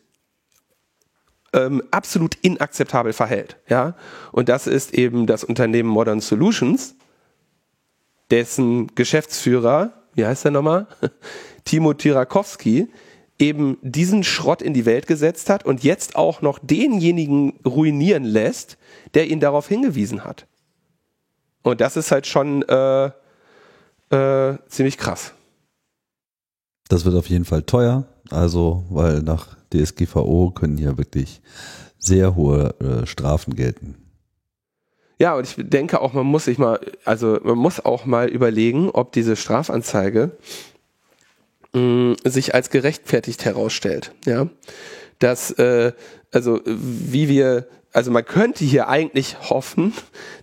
S2: ähm, absolut inakzeptabel verhält. Ja? Und das ist eben das Unternehmen Modern Solutions, dessen Geschäftsführer, wie heißt er nochmal? Timo Tirakowski, eben diesen Schrott in die Welt gesetzt hat und jetzt auch noch denjenigen ruinieren lässt, der ihn darauf hingewiesen hat. Und das ist halt schon äh, äh, ziemlich krass.
S1: Das wird auf jeden Fall teuer, also weil nach DSGVO können hier wirklich sehr hohe äh, Strafen gelten.
S2: Ja, und ich denke auch, man muss sich mal, also man muss auch mal überlegen, ob diese Strafanzeige mh, mm, sich als gerechtfertigt herausstellt. Ja, dass äh, also wie wir also man könnte hier eigentlich hoffen,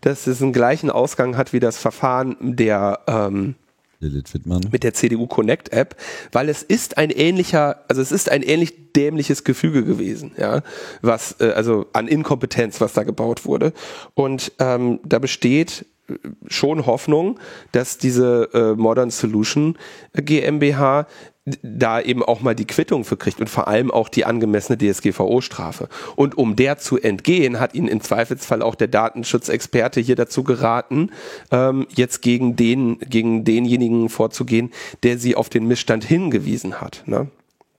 S2: dass es einen gleichen Ausgang hat wie das Verfahren der ähm,
S1: Lilith Wittmann.
S2: mit der CDU Connect App, weil es ist ein ähnlicher, also es ist ein ähnlich dämliches Gefüge gewesen, ja, was äh, also an Inkompetenz, was da gebaut wurde. Und ähm, da besteht schon Hoffnung, dass diese äh, Modern Solution GmbH da eben auch mal die Quittung für kriegt und vor allem auch die angemessene DSGVO-Strafe. Und um der zu entgehen, hat ihn im Zweifelsfall auch der Datenschutzexperte hier dazu geraten, ähm, jetzt gegen den, gegen denjenigen vorzugehen, der sie auf den Missstand hingewiesen hat. Ne?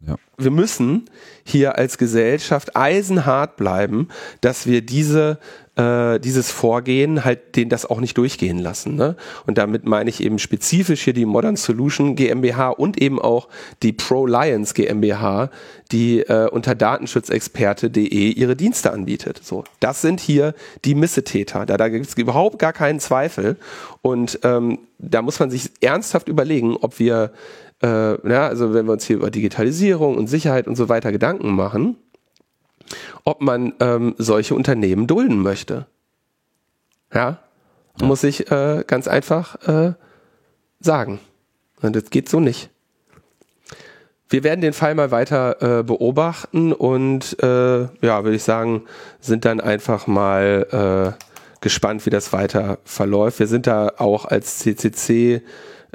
S2: Ja. Wir müssen hier als Gesellschaft eisenhart bleiben, dass wir diese äh, dieses Vorgehen halt den das auch nicht durchgehen lassen. Ne? Und damit meine ich eben spezifisch hier die Modern Solution GmbH und eben auch die Pro-Lions GmbH, die äh, unter datenschutzexperte.de ihre Dienste anbietet. So, das sind hier die Missetäter. Da, da gibt es überhaupt gar keinen Zweifel. Und ähm, da muss man sich ernsthaft überlegen, ob wir, äh, ja, also wenn wir uns hier über Digitalisierung und Sicherheit und so weiter Gedanken machen, ob man ähm, solche Unternehmen dulden möchte. Ja, ja. muss ich äh, ganz einfach äh, sagen. Und das geht so nicht. Wir werden den Fall mal weiter äh, beobachten und äh, ja, würde ich sagen, sind dann einfach mal äh, gespannt, wie das weiter verläuft. Wir sind da auch als CCC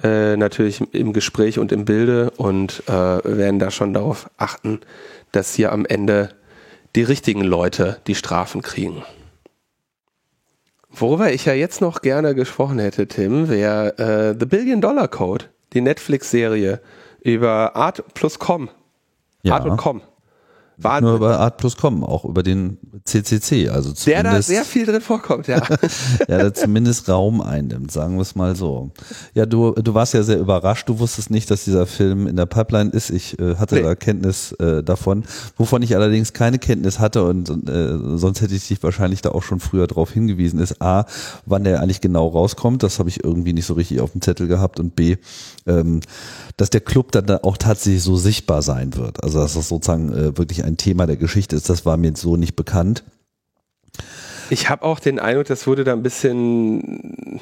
S2: äh, natürlich im Gespräch und im Bilde und äh, werden da schon darauf achten, dass hier am Ende die richtigen Leute die Strafen kriegen. Worüber ich ja jetzt noch gerne gesprochen hätte, Tim, wäre äh, The Billion Dollar Code, die Netflix-Serie über Art plus Com.
S1: Ja. Art und Com. War nur über Art plus Com, auch über den CCC, also. Der
S2: da sehr viel drin vorkommt, ja.
S1: ja, der zumindest Raum einnimmt, sagen wir es mal so. Ja, du, du warst ja sehr überrascht, du wusstest nicht, dass dieser Film in der Pipeline ist. Ich äh, hatte nee. da Kenntnis äh, davon, wovon ich allerdings keine Kenntnis hatte und äh, sonst hätte ich dich wahrscheinlich da auch schon früher darauf hingewiesen, ist A, wann der eigentlich genau rauskommt, das habe ich irgendwie nicht so richtig auf dem Zettel gehabt und B, ähm, dass der Club dann auch tatsächlich so sichtbar sein wird. Also dass das sozusagen äh, wirklich ein Thema der Geschichte ist, das war mir so nicht bekannt.
S2: Ich habe auch den Eindruck, das wurde da ein bisschen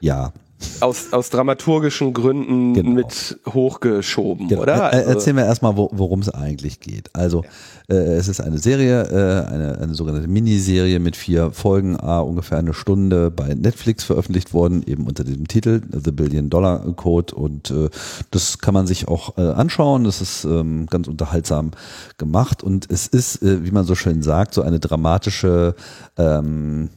S1: ja
S2: aus, aus dramaturgischen Gründen genau. mit hochgeschoben, genau. oder?
S1: Er, also erzählen wir erstmal, worum es eigentlich geht. Also ja. äh, es ist eine Serie, äh, eine, eine sogenannte Miniserie mit vier Folgen, a ungefähr eine Stunde bei Netflix veröffentlicht worden, eben unter diesem Titel The Billion Dollar Code und äh, das kann man sich auch äh, anschauen. Das ist ähm, ganz unterhaltsam gemacht und es ist, äh, wie man so schön sagt, so eine dramatische ähm,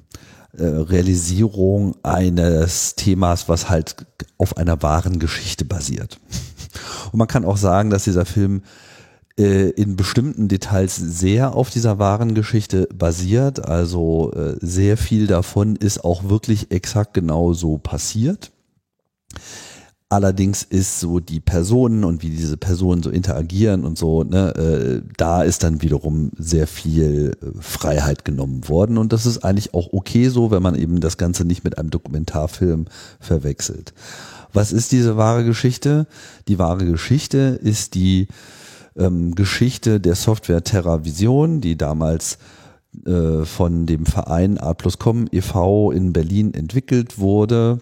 S1: äh, Realisierung eines Themas, was halt auf einer wahren Geschichte basiert. Und man kann auch sagen, dass dieser Film äh, in bestimmten Details sehr auf dieser wahren Geschichte basiert. Also äh, sehr viel davon ist auch wirklich exakt genau so passiert. Allerdings ist so die Personen und wie diese Personen so interagieren und so, ne, äh, da ist dann wiederum sehr viel äh, Freiheit genommen worden. Und das ist eigentlich auch okay so, wenn man eben das Ganze nicht mit einem Dokumentarfilm verwechselt. Was ist diese wahre Geschichte? Die wahre Geschichte ist die ähm, Geschichte der Software TerraVision, die damals äh, von dem Verein A+Com e.V. in Berlin entwickelt wurde.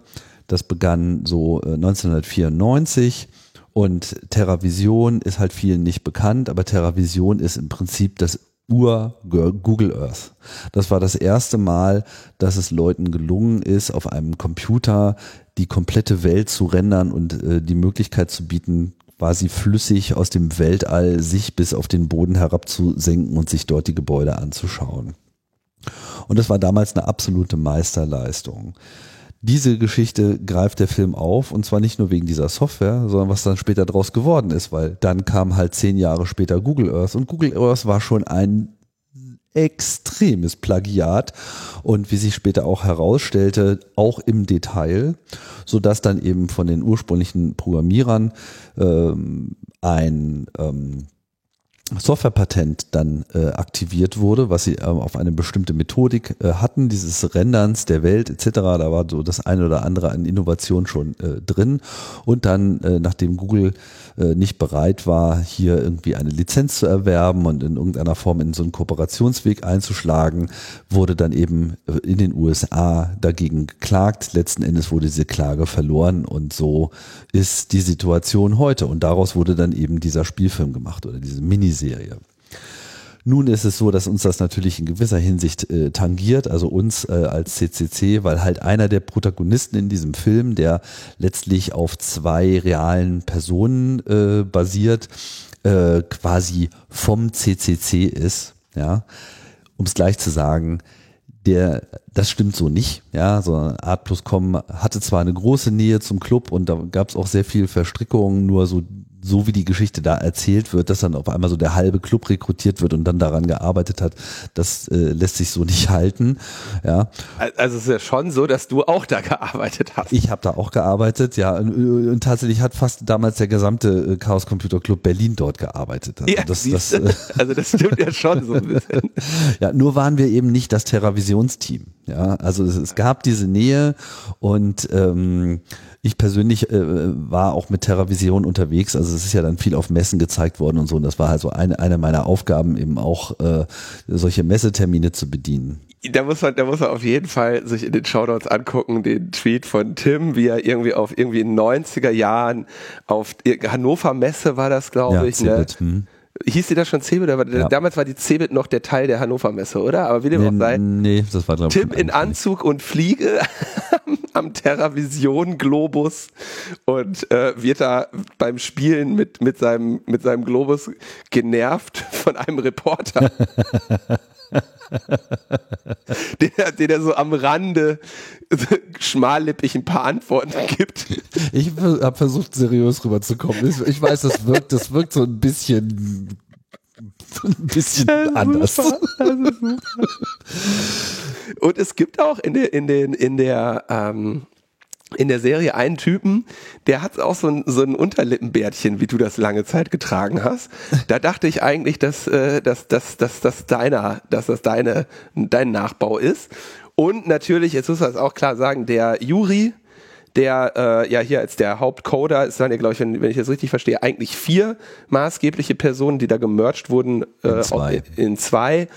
S1: Das begann so äh, 1994 und TerraVision ist halt vielen nicht bekannt, aber TerraVision ist im Prinzip das Ur Google Earth. Das war das erste Mal, dass es Leuten gelungen ist, auf einem Computer die komplette Welt zu rendern und äh, die Möglichkeit zu bieten, quasi flüssig aus dem Weltall sich bis auf den Boden herabzusenken und sich dort die Gebäude anzuschauen. Und das war damals eine absolute Meisterleistung. Diese Geschichte greift der Film auf und zwar nicht nur wegen dieser Software, sondern was dann später draus geworden ist, weil dann kam halt zehn Jahre später Google Earth und Google Earth war schon ein extremes Plagiat und wie sich später auch herausstellte, auch im Detail, so dass dann eben von den ursprünglichen Programmierern ähm, ein ähm, Softwarepatent dann äh, aktiviert wurde, was sie äh, auf eine bestimmte Methodik äh, hatten, dieses Renderns der Welt etc. Da war so das eine oder andere an Innovation schon äh, drin. Und dann, äh, nachdem Google äh, nicht bereit war, hier irgendwie eine Lizenz zu erwerben und in irgendeiner Form in so einen Kooperationsweg einzuschlagen, wurde dann eben äh, in den USA dagegen geklagt. Letzten Endes wurde diese Klage verloren und so ist die Situation heute. Und daraus wurde dann eben dieser Spielfilm gemacht oder diese Miniserie. Nun ist es so, dass uns das natürlich in gewisser Hinsicht äh, tangiert, also uns äh, als CCC, weil halt einer der Protagonisten in diesem Film, der letztlich auf zwei realen Personen äh, basiert, äh, quasi vom CCC ist, ja, um es gleich zu sagen, der, das stimmt so nicht, ja, so Art plus Com hatte zwar eine große Nähe zum Club und da gab es auch sehr viel Verstrickungen, nur so so wie die Geschichte da erzählt wird, dass dann auf einmal so der halbe Club rekrutiert wird und dann daran gearbeitet hat, das äh, lässt sich so nicht halten. Ja.
S2: Also es ist ja schon so, dass du auch da gearbeitet hast.
S1: Ich habe da auch gearbeitet, ja. Und, und, tatsächlich hat fast damals der gesamte äh, Chaos Computer Club Berlin dort gearbeitet.
S2: Also, ja, das, das, äh, also das stimmt ja schon so ein bisschen.
S1: ja, nur waren wir eben nicht das Terravisionsteam. Ja, also es, es gab diese Nähe und ähm, ich persönlich äh, war auch mit TerraVision unterwegs. Also es ist ja dann viel auf Messen gezeigt worden und so. Und das war halt so eine, eine meiner Aufgaben, eben auch äh, solche Messetermine zu bedienen.
S2: Da muss man, da muss man auf jeden Fall sich in den Shoutouts angucken, den Tweet von Tim, wie er irgendwie auf irgendwie in 90er Jahren auf Hannover Messe war das, glaube ja, ich. Ne? Hm Hieß die das schon Cebit? Ja. Damals war die Cebit noch der Teil der Hannover Messe, oder? Aber wie dem
S1: nee,
S2: auch sei.
S1: Nee, das war glaube
S2: ich. Tim in Anzug und Fliege am TerraVision Globus und äh, wird da beim Spielen mit, mit, seinem, mit seinem Globus genervt von einem Reporter. den, den er so am Rande schmallippig ein paar Antworten gibt.
S1: Ich habe versucht, seriös rüberzukommen. Ich weiß, das wirkt, das wirkt so ein bisschen ein bisschen ja, anders.
S2: Und es gibt auch in der, in den, in der, ähm, in der Serie einen Typen, der hat auch so ein, so ein Unterlippenbärtchen, wie du das lange Zeit getragen hast. Da dachte ich eigentlich, dass, äh, dass, dass, dass, dass, deiner, dass das deine, dein Nachbau ist. Und natürlich, jetzt muss man es auch klar sagen, der Juri, der äh, ja hier als der Hauptcoder ist dann ja, glaube ich, wenn, wenn ich das richtig verstehe, eigentlich vier maßgebliche Personen, die da gemerged wurden äh, in zwei. In zwei.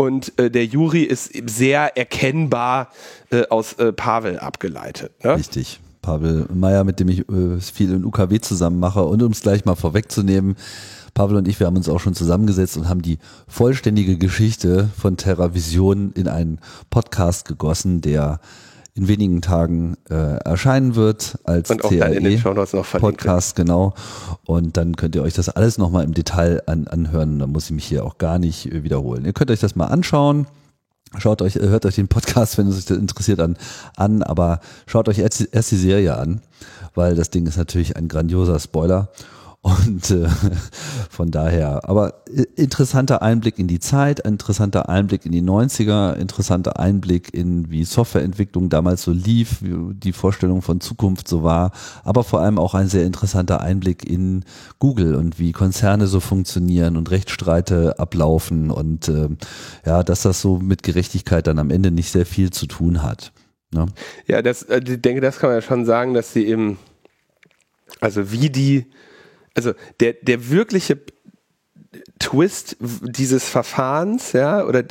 S2: Und äh, der Juri ist sehr erkennbar äh, aus äh, Pavel abgeleitet.
S1: Ne? Richtig. Pavel Meyer, mit dem ich äh, viel in UKW zusammen mache. Und um es gleich mal vorwegzunehmen, Pavel und ich, wir haben uns auch schon zusammengesetzt und haben die vollständige Geschichte von TerraVision in einen Podcast gegossen, der in wenigen Tagen äh, erscheinen wird als
S2: und noch
S1: Podcast, genau. Und dann könnt ihr euch das alles nochmal im Detail an, anhören. Da muss ich mich hier auch gar nicht äh, wiederholen. Ihr könnt euch das mal anschauen. Schaut euch, hört euch den Podcast, wenn es euch das interessiert, an, an, aber schaut euch erst, erst die Serie an, weil das Ding ist natürlich ein grandioser Spoiler. Und äh, von daher, aber äh, interessanter Einblick in die Zeit, interessanter Einblick in die 90er, interessanter Einblick in wie Softwareentwicklung damals so lief, wie die Vorstellung von Zukunft so war, aber vor allem auch ein sehr interessanter Einblick in Google und wie Konzerne so funktionieren und Rechtsstreite ablaufen und äh, ja, dass das so mit Gerechtigkeit dann am Ende nicht sehr viel zu tun hat.
S2: Ne? Ja, das, äh, ich denke, das kann man ja schon sagen, dass sie eben, also wie die also der, der wirkliche Twist dieses Verfahrens, ja, oder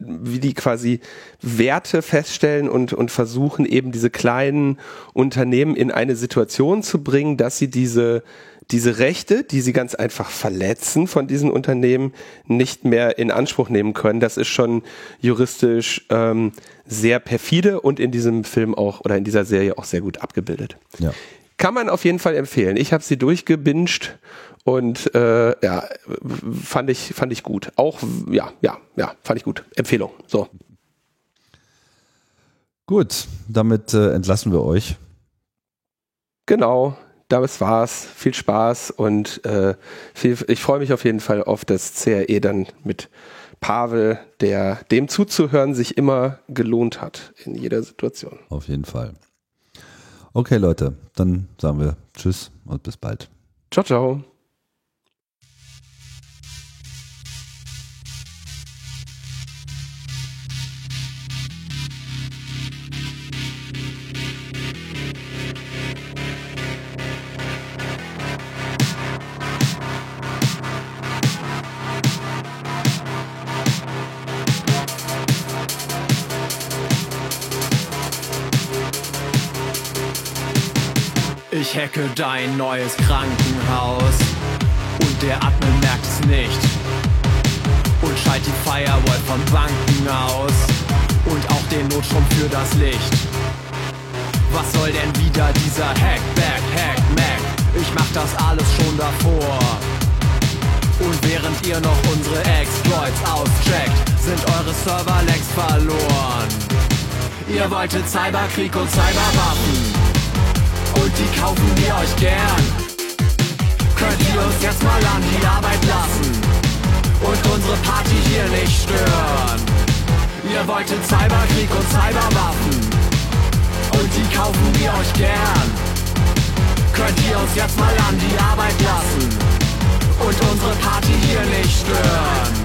S2: wie die quasi Werte feststellen und, und versuchen eben diese kleinen Unternehmen in eine Situation zu bringen, dass sie diese diese Rechte, die sie ganz einfach verletzen von diesen Unternehmen, nicht mehr in Anspruch nehmen können. Das ist schon juristisch ähm, sehr perfide und in diesem Film auch oder in dieser Serie auch sehr gut abgebildet.
S1: Ja.
S2: Kann man auf jeden Fall empfehlen. Ich habe sie durchgebinged und äh, ja, fand ich, fand ich gut. Auch, ja, ja, ja, fand ich gut. Empfehlung. So.
S1: Gut, damit äh, entlassen wir euch.
S2: Genau das war's. Viel Spaß und äh, viel, ich freue mich auf jeden Fall auf das CRE dann mit Pavel, der dem zuzuhören sich immer gelohnt hat in jeder Situation.
S1: Auf jeden Fall. Okay, Leute, dann sagen wir Tschüss und bis bald.
S2: Ciao, ciao.
S3: Hacke dein neues Krankenhaus und der Admin merkt es nicht. Und schalt die Firewall von Banken aus und auch den Notstrom für das Licht. Was soll denn wieder dieser Hackback, Hack, Mac? Ich mach das alles schon davor. Und während ihr noch unsere Exploits auscheckt, sind eure Server-Lags verloren. Ihr wolltet Cyberkrieg und Cyberwaffen und die kaufen wir euch gern. Könnt ihr uns jetzt mal an die Arbeit lassen und unsere Party hier nicht stören? Ihr wolltet Cyberkrieg und Cyberwaffen und die kaufen wir euch gern. Könnt ihr uns jetzt mal an die Arbeit lassen und unsere Party hier nicht stören?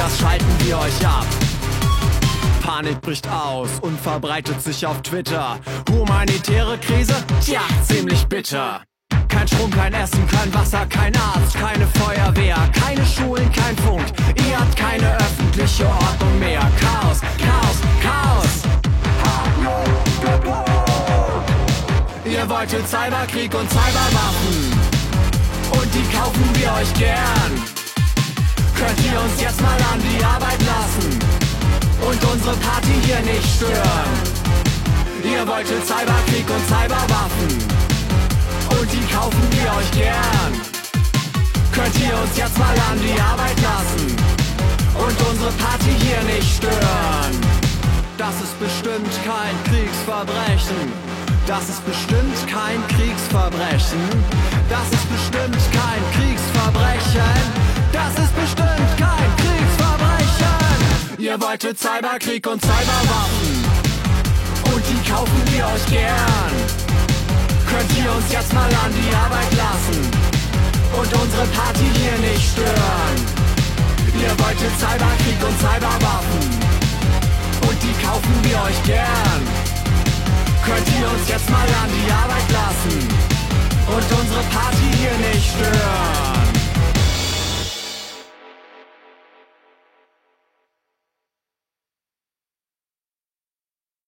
S3: Das schalten wir euch ab. Panik bricht aus und verbreitet sich auf Twitter. Humanitäre Krise? Tja, ziemlich bitter. Kein Strom, kein Essen, kein Wasser, kein Arzt, keine Feuerwehr, keine Schulen, kein Funk. Ihr habt keine öffentliche Ordnung mehr. Chaos, Chaos, Chaos. Ihr wolltet Cyberkrieg und Cyberwaffen. Und die kaufen wir euch gern. Könnt ihr uns jetzt mal an die Arbeit lassen? und unsere Party hier nicht stören. Ihr wolltet Cyberkrieg und Cyberwaffen und die kaufen wir euch gern. Könnt ihr uns jetzt mal an die Arbeit lassen und unsere Party hier nicht stören. Das ist bestimmt kein Kriegsverbrechen. Das ist bestimmt kein Kriegsverbrechen. Das ist bestimmt kein Kriegsverbrechen. Das ist bestimmt kein Ihr wolltet Cyberkrieg und Cyberwaffen und die kaufen wir euch gern. Könnt ihr uns jetzt mal an die Arbeit lassen und unsere Party hier nicht stören? Ihr wolltet Cyberkrieg und Cyberwaffen und die kaufen wir euch gern. Könnt ihr uns jetzt mal an die Arbeit lassen und unsere Party hier nicht stören?